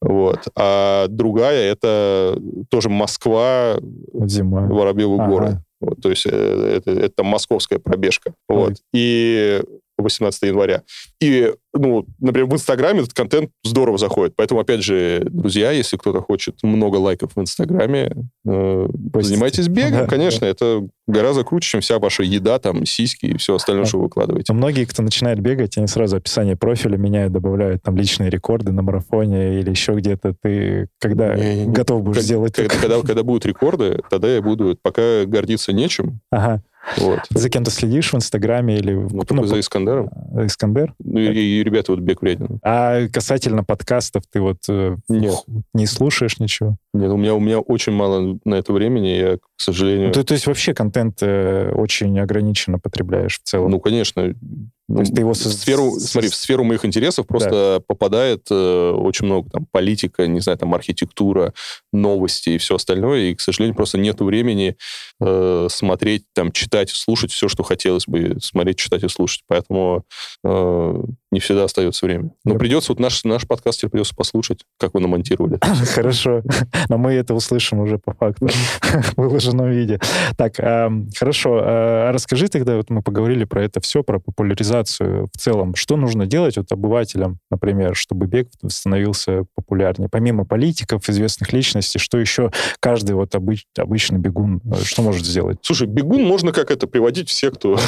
вот, а другая это тоже Москва, зима. Воробьевы Ага. горы. Вот, то есть э, это, это московская пробежка. Вот. И 18 января. И, ну, например, в Инстаграме этот контент здорово заходит. Поэтому, опять же, друзья, если кто-то хочет много лайков в Инстаграме, э, занимайтесь бегом, Да, конечно. Это гораздо круче, чем вся ваша еда, там, сиськи и все остальное, Да. что вы выкладываете. Но многие, кто начинает бегать, они сразу описание профиля меняют, добавляют там личные рекорды на марафоне или еще где-то. Ты когда Не, не, готов будешь Как- сделать когда, когда, когда будут рекорды, тогда я буду пока гордиться нечем. Ага. Вот. За кем-то следишь в Инстаграме или... Ну, только за Искандером. Искандер? Ну, и, и ребята вот бег вреден. А касательно подкастов, ты вот э, Нет. не слушаешь ничего? Нет, у меня, у меня очень мало на это времени, я, к сожалению... Ну, ты, то есть вообще контент э, очень ограниченно потребляешь в целом? Ну, конечно. Ну, есть ты его в со- сферу, смотри, в сферу моих интересов просто попадает э, очень много там политика, не знаю, там архитектура, новости и все остальное, и, к сожалению, просто нет времени э, смотреть, там, читать, слушать все, что хотелось бы смотреть, читать и слушать. Поэтому э, не всегда остается время. Но Я- придется, вот наш, наш подкаст теперь придется послушать, как вы намонтировали. Хорошо. Но мы это услышим уже по факту в выложенном виде. Так, ам, хорошо. А Расскажи тогда, вот мы поговорили про это все, про популяризацию в целом. Что нужно делать вот обывателям, например, чтобы бег становился популярнее? Помимо политиков, известных личностей, что еще каждый вот обыч- обычный бегун, э, что может сделать? Слушай, бегун можно как это приводить все, кто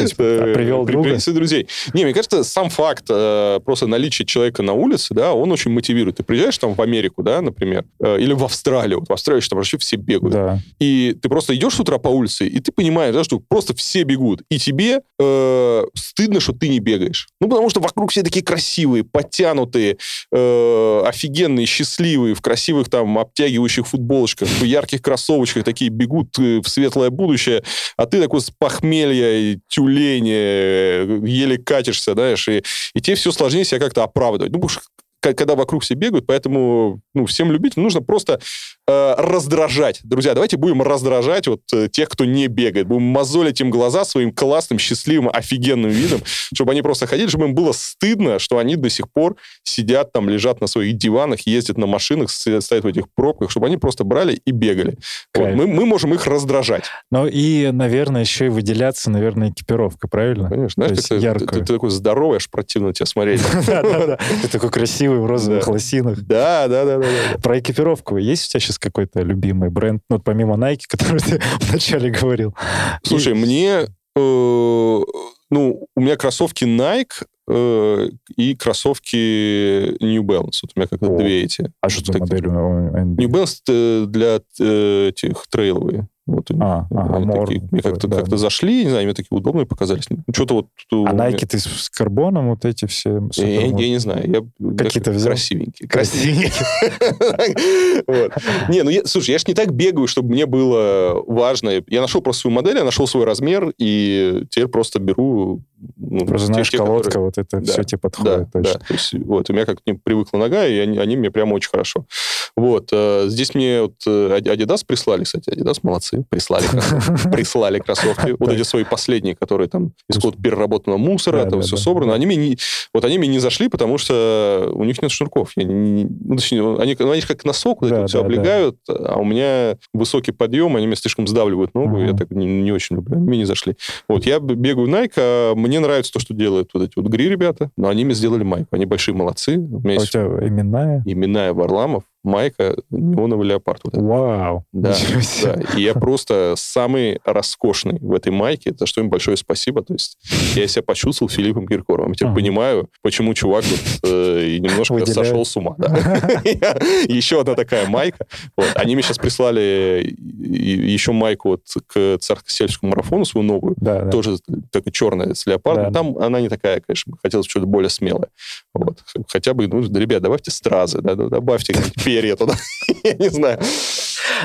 есть, э, привел друга? друзей. Не, мне кажется, сам факт э, просто наличия человека на улице, да, он очень мотивирует. Ты приезжаешь там в Америку, да, например, или в Австралию. В Австралии там вообще все бегают. И ты просто идешь с утра по улице, и ты понимаешь, да, что просто все бегут. И тебе э, стыдно, что ты не бегаешь. Ну, потому что вокруг все такие красивые, подтянутые, э, офигенные, счастливые, в красивых там обтягивающих футболочках, в ярких кроссовочках такие бегут э, в светлое будущее, а ты такой с похмелья, и тюлень, э, еле катишься, знаешь, и, и тебе все сложнее себя как-то оправдывать. Ну, потому что когда вокруг все бегают, поэтому ну, всем любителям нужно просто э, раздражать. Друзья, давайте будем раздражать вот э, тех, кто не бегает. Будем мозолить им глаза своим классным, счастливым, офигенным видом, чтобы они просто ходили, чтобы им было стыдно, что они до сих пор сидят там, лежат на своих диванах, ездят на машинах, стоят в этих пробках, чтобы они просто брали и бегали. Вот, мы, мы можем их раздражать. Ну и, наверное, еще и выделяться, наверное, экипировка, правильно? Конечно. Знаешь, ты, яркую. ты- ты такой здоровый, аж противно на тебя смотреть. Да-да-да. Ты такой красивый в розовых лосинах. Да, да. да. Про экипировку. Есть у тебя сейчас какой-то любимый бренд? Ну, вот помимо Nike, который ты вначале говорил. Слушай, мне... э, ну, у меня кроссовки Nike э, и кроссовки New Balance. Вот у меня как-то О. две эти. А что за модель? New Balance э, для этих трейловые. Вот у них. А, ага, Они такие, мне как-то, Да, как-то да. зашли, не знаю, мне такие удобные показались. Ну, Что-то вот... у А найки ты с, карбоном вот эти все? Я, я- я не знаю, я Какие-то как- взял? красивенькие. Красивенькие. Не, ну, слушай, я ж не так бегаю, чтобы мне было важно. Я нашел просто свою модель, я нашел свой размер, и теперь просто беру... ну, Просто знаешь, колодка, вот это все тебе подходит да. вот, у меня как-то не привыкла нога, и они, они мне прямо очень хорошо. Вот. э, Здесь мне вот э, Adidas прислали, кстати, Adidas молодцы, прислали кроссовки. Прислали кроссовки. Вот эти свои последние, которые там из какого-то переработанного мусора, Да, это да, все да. собрано. Они мне не, вот они мне не зашли, потому что у них нет шнурков. Я не- ну, точнее, они, они же как носок вот Да, все да, да. облегают, а у меня высокий подъем, они меня слишком сдавливают ногу, я так не, не очень люблю. Они мне не зашли. Вот, я бегаю Nike, а мне нравится то, что делают вот эти вот гри ребята, но они мне сделали майку. Они большие молодцы. У меня А у есть тебя именная? именная Варламов, майка, неоновый леопард. Вот. Вау. Да, да. И я просто самый роскошный в этой майке, за что им большое спасибо. То есть я себя почувствовал Филиппом Киркоровым. Я теперь Ага. понимаю, почему чувак вот, э, немножко Выделяет. сошел с ума. да. Еще одна такая майка. Вот. Они мне сейчас прислали еще майку вот к царско-сельскому марафону, свою новую. Да, да. Тоже такая черная с леопардом. Да. Там она не такая, конечно. Хотелось что-то более смелое. Вот. Хотя бы, ну, ребят, добавьте стразы, да, добавьте перья туда. Я не знаю.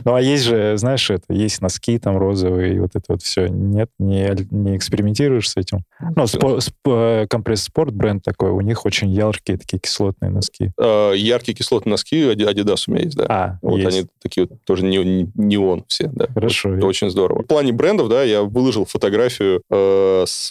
Ну, а есть же, знаешь, это, есть носки там розовые, и вот это вот все. Нет, не, не экспериментируешь с этим? Ну, спо- сп- э, компресс спорт бренд такой, у них очень яркие такие кислотные носки. Э, яркие кислотные носки Adidas у меня есть, да. А, Вот есть. они такие вот тоже не, не- неон все, да. Хорошо. Это очень здорово. В плане брендов, да, я выложил фотографию э, с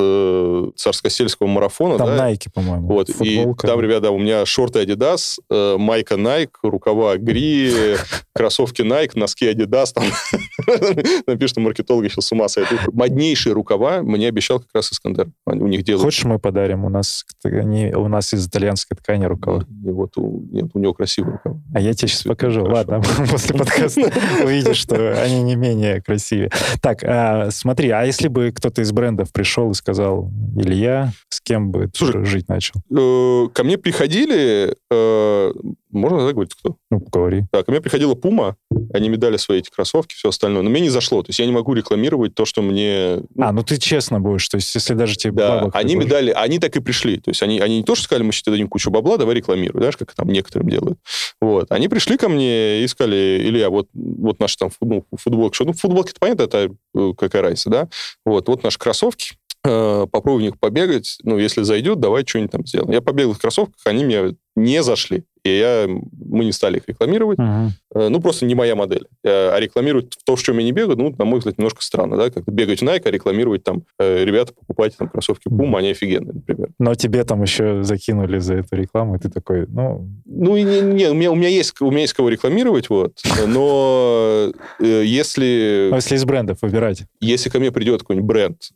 царско-сельского марафона, Там да. Nike, по-моему. Вот, Футболка. и там, ребята, у меня шорты Adidas, э, майка Nike, рукава Гри, кроссовки Nike, носки Adidas. Там напишут, что маркетологи сейчас с ума сойдут. Моднейшие рукава мне обещал как раз Искандер. У них делают. Хочешь, мы подарим? У нас, они, у нас из итальянской ткани рукава. И вот у, нет, у него красивые рукава. А я тебе сейчас покажу. хорошо. Ладно, после подкаста увидишь, что они не менее красивее. Так, а, смотри, а если бы кто-то из брендов пришел и сказал, Илья, с кем бы Слушай, жить начал? Э, Ко мне приходили, э, можно так говорить, кто? Ну, говори. Да, ко мне приходила Puma, они мне дали свои эти кроссовки, все остальное, но мне не зашло. То есть я не могу рекламировать то, что мне... ну, А, ну ты честно будешь, то есть если даже тебе да, бабок они мне дали, они так и пришли. То есть они, они не то, что сказали, мы тебе дадим кучу бабла, давай рекламируй, знаешь, как там некоторым делают. Вот. Они пришли ко мне и сказали, Илья, вот, вот наши там ну, футболки. Что, ну, футболки-то понятно, это э, какая разница, да? Вот, вот наши кроссовки, э, попробуй в них побегать, ну, если зайдет, давай что-нибудь там сделаем. Я побегал в кроссовках, они мне не зашли. И я, мы не стали их рекламировать. Э, Ну, просто не моя модель. Э, А рекламировать то, в чем я не бегаю, ну, на мой взгляд, немножко странно, да? Как бегать в Nike, а рекламировать там, э, ребята, покупайте там кроссовки Puma, они офигенные, например. Но тебе там еще закинули за эту рекламу, и ты такой, ну, Ну, и не, не, у, меня, у, меня есть, у меня есть кого рекламировать, вот, но если, ну, если из брендов выбирать. если ко мне придет какой-нибудь бренд,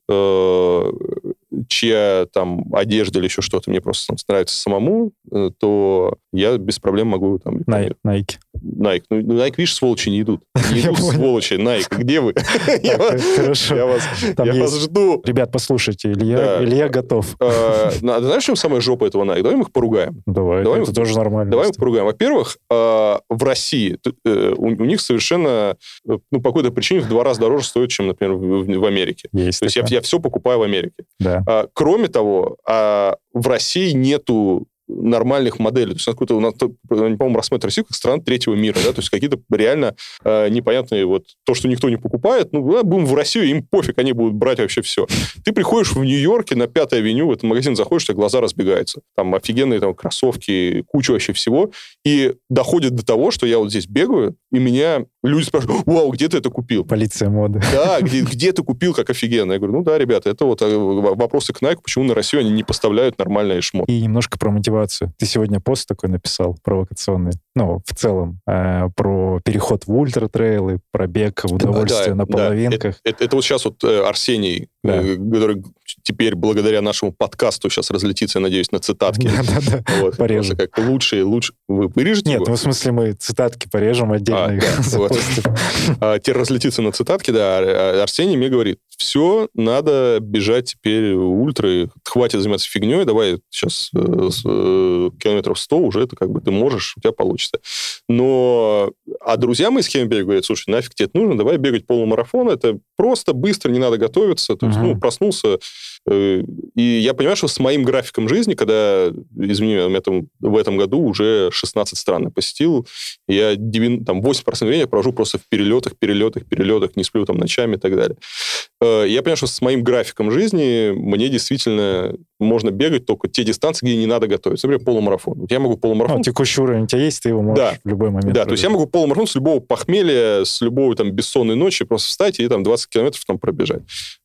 чья там одежда или еще что-то мне просто там, нравится самому, э, то я без проблем могу там. Най- Nike. Nike. Ну, ну, Nike, видишь, сволочи не идут. Не идут, сволочи. Nike, где вы? Хорошо. я вас жду. Ребят, послушайте, Илья, готов. Ну, а Знаешь, чем самая жопа этого Nike? Давай мы их поругаем. Давай, это тоже нормально. Давай мы поругаем. Во-первых, э, в России э, у них совершенно, э, ну, по какой-то причине в два раза дороже стоит, чем, например, в Америке. Есть То есть я, я все покупаю в Америке. Да. А, кроме того, а, в России нету нормальных моделей. То есть какой-то у нас, они, по-моему, рассматривают Россию как страну третьего мира, да, то есть какие-то реально э, непонятные вот то, что никто не покупает, ну, да, будем в Россию, им пофиг, они будут брать вообще все. Ты приходишь в Нью-Йорке на Пятой авеню, в этот магазин заходишь, у глаза разбегаются. Там офигенные там кроссовки, куча вообще всего. И доходит до того, что я вот здесь бегаю, и меня люди спрашивают, вау, где ты это купил? Полиция моды. Да, где, где ты купил, как офигенно? Я говорю, ну да, ребята, это вот э, вопросы к Nike, почему на Россию они не поставляют нормальные шмотки. И немножко про мотивацию. Ты сегодня пост такой написал, провокационный. Ну, в целом, э, про переход в ультра-трейлы, про бег в удовольствие Да, на да. половинках. Это, это- это вот сейчас вот э, Арсений, Да. э, который теперь благодаря нашему подкасту сейчас разлетится, я надеюсь, на цитатки. Да-да-да. Вот, порежем. как лучше, лучше. Вы вырежете Нет, его? ну, в смысле, мы цитатки порежем отдельно. А, да, вот. А, теперь разлетится на цитатки, да. А Арсений мне говорит, все, надо бежать теперь ультры, хватит заниматься фигней, давай сейчас э, э, километров 100 уже это как бы ты можешь, у тебя получится. Но, а друзья мои с бегают, говорят, слушай, нафиг тебе это нужно, давай бегать полумарафон, это просто быстро, не надо готовиться, то есть, ну, проснулся, и я понимаю, что с моим графиком жизни, когда, извини, у меня там в этом году уже 16 стран я посетил, я 9, там 80% времени провожу просто в перелетах, перелетах, перелетах, не сплю там ночами и так далее. Э, Я понимаю, что с моим графиком жизни мне действительно можно бегать только те дистанции, где не надо готовиться. Например, полумарафон. Вот я могу полумарафон... Ну, текущий уровень у тебя есть, ты его можешь Да. в любой момент Да, то есть я пробежать. могу полумарафон с любого похмелья, с любой там бессонной ночи просто встать и там 20 километров там пробежать.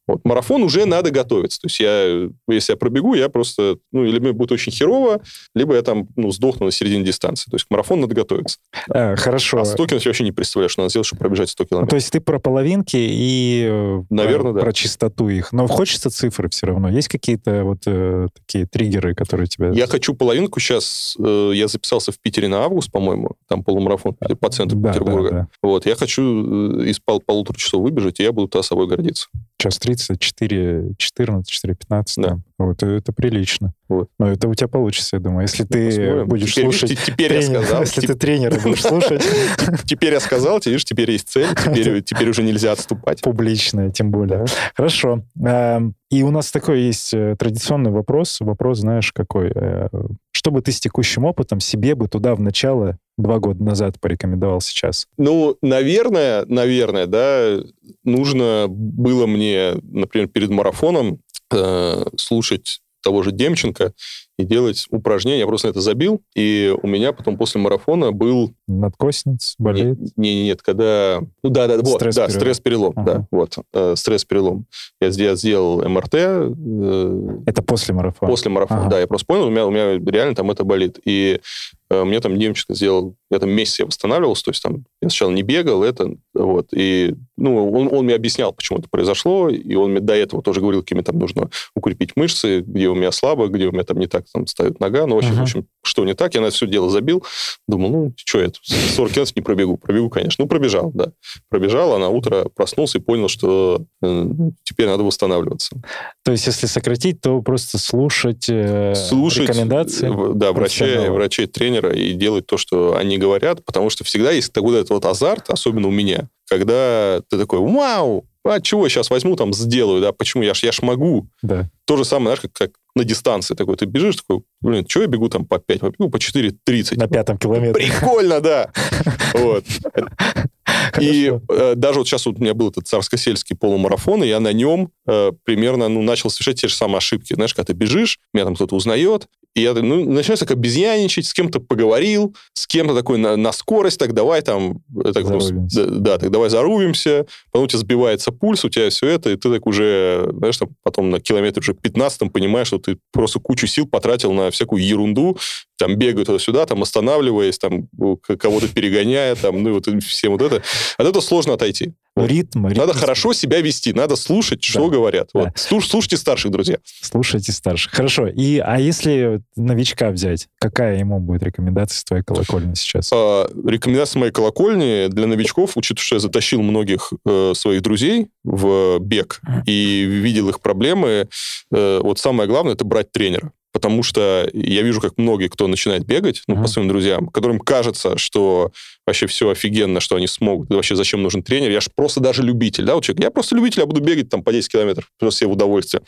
Вот. Марафон уже надо готовиться. То есть я, если я пробегу, я просто, ну, или мне будет очень херово, либо я там, ну, сдохну на середине дистанции. То есть к марафону надо готовиться. А, хорошо. А 100 километров я вообще не представляю, что надо сделать, чтобы пробежать 100 Ну, километров. то есть ты про половинки и э, Наверно, про, да. про чистоту их. Но хочется цифры все равно. Есть какие-то вот э, такие триггеры, которые тебя... Я хочу половинку сейчас. э, я записался в Питере на август, по-моему, там полумарафон по центру Да, да, Петербурга. да. Вот, я хочу э, из пол- полутора часов выбежать, и я буду тогда собой гордиться. Час 30, 4, 14, 4, 15. Да. там. Вот, и это прилично. Вот. Но это у тебя получится, я думаю. Если ты Посмотрим. будешь Теперь, слушать... видишь, теперь я тренера, сказал. Если ты тренера будешь слушать Теперь я сказал, тебе, видишь, теперь есть цель, теперь, уже нельзя отступать. публичное, тем более. Хорошо. Эм, И у нас такой есть э, традиционный вопрос. Вопрос, знаешь, какой? Э, Что бы ты с текущим опытом себе бы туда в начало два года назад порекомендовал сейчас? Ну, наверное, наверное, да, нужно было мне, например, перед марафоном э, слушать того же Демченко и делать упражнения. Я просто на это забил, и у меня потом после марафона был Надкосниц, болеет? Не, не, нет, когда... Ну да, да, вот, Стресс-перелом. да, стресс-перелом, Ага. да, вот, э, стресс-перелом. Я, я сделал МРТ э, Это после марафона? после марафона, Ага. да, я просто понял, у меня, у меня реально там это болит. И э, мне там Демченко сделал, я там месяц я восстанавливался, то есть там я сначала не бегал, это, вот, и, ну, он, он мне объяснял, почему это произошло, и он мне до этого тоже говорил, какими там нужно укрепить мышцы, где у меня слабо, где у меня там не так там ставит нога, ну, в общем, Ага. в общем, что не так, я на все дело забил, думал, ну, что я тут 40 километров не пробегу, пробегу, конечно, ну, пробежал, да, пробежал, а на утро проснулся и понял, что э, теперь надо восстанавливаться. То есть, если сократить, то просто слушать, э, слушать рекомендации? да, врачей, врачей, тренера и делать то, что они говорят, потому что всегда есть такой этот вот азарт, особенно у меня, когда ты такой, вау, а чего я сейчас возьму, там, сделаю, да, почему, я ж, я ж могу. Да. То же самое, знаешь, как, как на дистанции такой, ты бежишь, такой, блин, что я бегу там по 5, побегу по 4.30. На пятом километре. Прикольно, да. Вот. И э, даже вот сейчас вот у меня был этот царско-сельский полумарафон, и я на нем э, примерно, ну, начал совершать те же самые ошибки. Знаешь, когда ты бежишь, меня там кто-то узнает, и я ну, начинаю так обезьяничать, с кем-то поговорил, с кем-то такой на, на скорость, так давай там... э, Так, ну, да, да, так давай зарубимся, потом у тебя сбивается пульс, у тебя все это, и ты так уже, знаешь, там, потом на километре уже 15 понимаешь, что ты просто кучу сил потратил на всякую ерунду, там бегаю туда-сюда, там останавливаясь, там к- кого-то перегоняя, там, ну вот всем вот это. От этого сложно отойти. Ритм, ритм. Надо хорошо себя вести, надо слушать, что Да. говорят. Да. Вот. Слуш- слушайте старших, друзья. Слушайте старших. Хорошо. И, а если новичка взять, какая ему будет рекомендация с твоей колокольни сейчас? А, рекомендация моей колокольни для новичков, учитывая, что я затащил многих э, своих друзей в бег и видел их проблемы, э, вот самое главное это брать тренера. Потому что я вижу, как многие, кто начинает бегать, ну, Мгм. по своим друзьям, которым кажется, что вообще все офигенно, что они смогут, и вообще зачем нужен тренер, я же просто даже любитель, да, вот человек, я просто любитель, я буду бегать там по 10 километров, просто себе в удовольствие.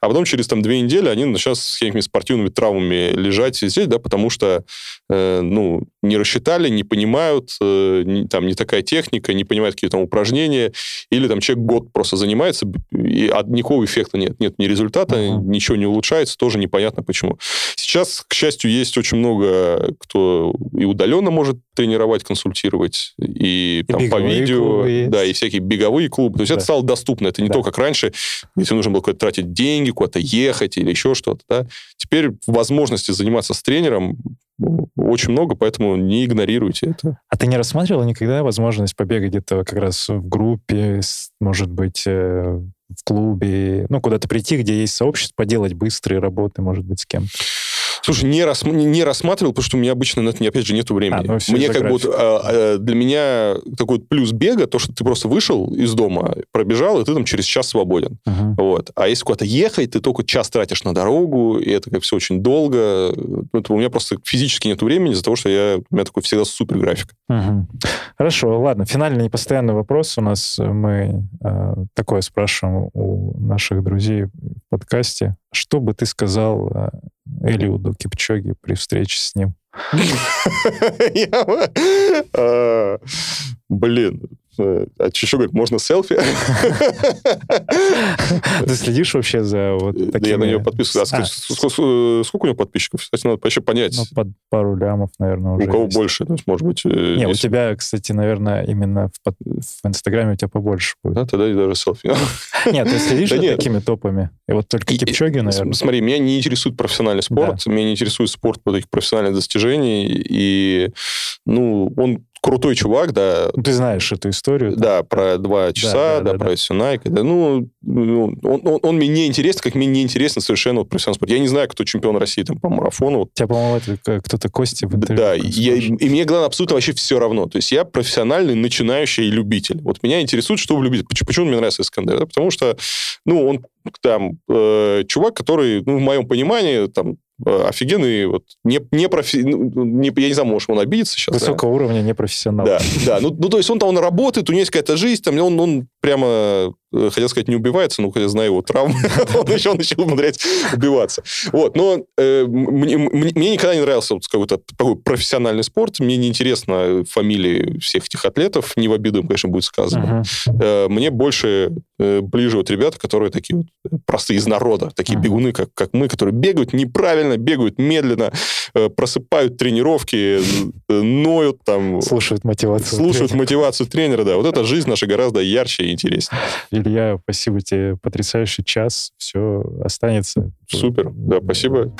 А потом через там две недели они начинают с какими-то спортивными травмами лежать и сидеть, да, потому что, э, ну, не рассчитали, не понимают, э, не- там не такая техника, не понимают какие-то там упражнения, или там человек год просто занимается, и от никакого эффекта нет, нет ни результата, Мгм. ничего не улучшается, тоже непонятно почему. Сейчас, к счастью, есть очень много, кто и удаленно может тренировать, консультировать, и, И там по видео, есть. да, и всякие беговые клубы. То есть Да. это стало доступно. Это не Да. то, как раньше, если нужно было куда-то тратить деньги, куда-то ехать или еще что-то. Да? Теперь возможности заниматься с тренером очень много, поэтому не игнорируйте это. А ты не рассматривал никогда возможность побегать где-то как раз в группе, может быть, э, в клубе, ну, куда-то прийти, где есть сообщество, поделать быстрые работы, может быть, с кем Слушай, не, рас, не рассматривал, потому что у меня обычно на это, опять же, нету времени. А, ну, Мне как бы вот, а, а, для меня такой плюс бега, то, что ты просто вышел из дома, пробежал, и ты там через час свободен. Мгм. Вот. А если куда-то ехать, ты только час тратишь на дорогу, и это как все очень долго. Ну, это у меня просто физически нет времени из-за того, что я, у меня такой всегда супер график. Мгм. Хорошо, ладно. Финальный непостоянный вопрос у нас. Мы э, такое спрашиваем у наших друзей в подкасте. Что бы ты сказал э, Элиуду Кипчоги при встрече с ним? А, Блин. Э, А еще говорит, можно селфи? Ты следишь вообще за вот Да такими... Я на него подписываюсь. А А, ск- Сколько у него подписчиков? Кстати, надо еще понять. Ну, под пару лямов, наверное, уже У кого есть. больше? То есть, может быть... э, Не, у тебя, кстати, наверное, именно в, под- в Инстаграме у тебя побольше будет. Да, тогда и даже селфи. Нет, ты следишь Да за такими топами? И вот только Кипчоги, наверное. Смотри, меня не интересует профессиональный спорт, меня не интересует спорт по таких профессиональных достижений, и, ну, он крутой чувак, да, Ты знаешь эту историю. да, про два часа, да, да, да, про да. Сюнайка, да, ну, ну, он, он, он мне не интересен, как мне не интересно совершенно вот профессиональный спорт. Я не знаю, кто чемпион России там по марафону, вот, Тебя, по-моему, это кто-то Кости в интервью. да, я- и мне, главное, абсолютно вообще все равно. То есть я профессиональный начинающий любитель. Вот меня интересует, что вы любите. Почему, почему мне нравится Искандер? Да, Потому что, ну, он там э, чувак, который, ну, в моем понимании, там, офигенный, вот, не, не профи... ну, не- я не знаю, может, он обидится сейчас. да. Высокого уровня непрофессионал. Да, да. Ну, ну, то есть он там он работает, у него есть какая-то жизнь, там, он, он прямо, э, хотел сказать, не убивается, но я знаю его травмы, он еще, еще умудряется убиваться. Вот, но э, мне, никогда не нравился вот какой-то такой профессиональный спорт, мне не интересно фамилии всех этих атлетов, не в обиду им, конечно, будет сказано. Э, Мне больше э, ближе вот ребята, которые такие вот э, простые из народа, такие бегуны, как, как мы, которые бегают неправильно, бегают медленно, э, просыпают тренировки, э, ноют там, Слушают мотивацию. слушают тренера. мотивацию тренера, да. Вот эта жизнь наша гораздо ярче и интереснее. Илья, спасибо тебе. Потрясающий час. Все останется. Супер, да, спасибо.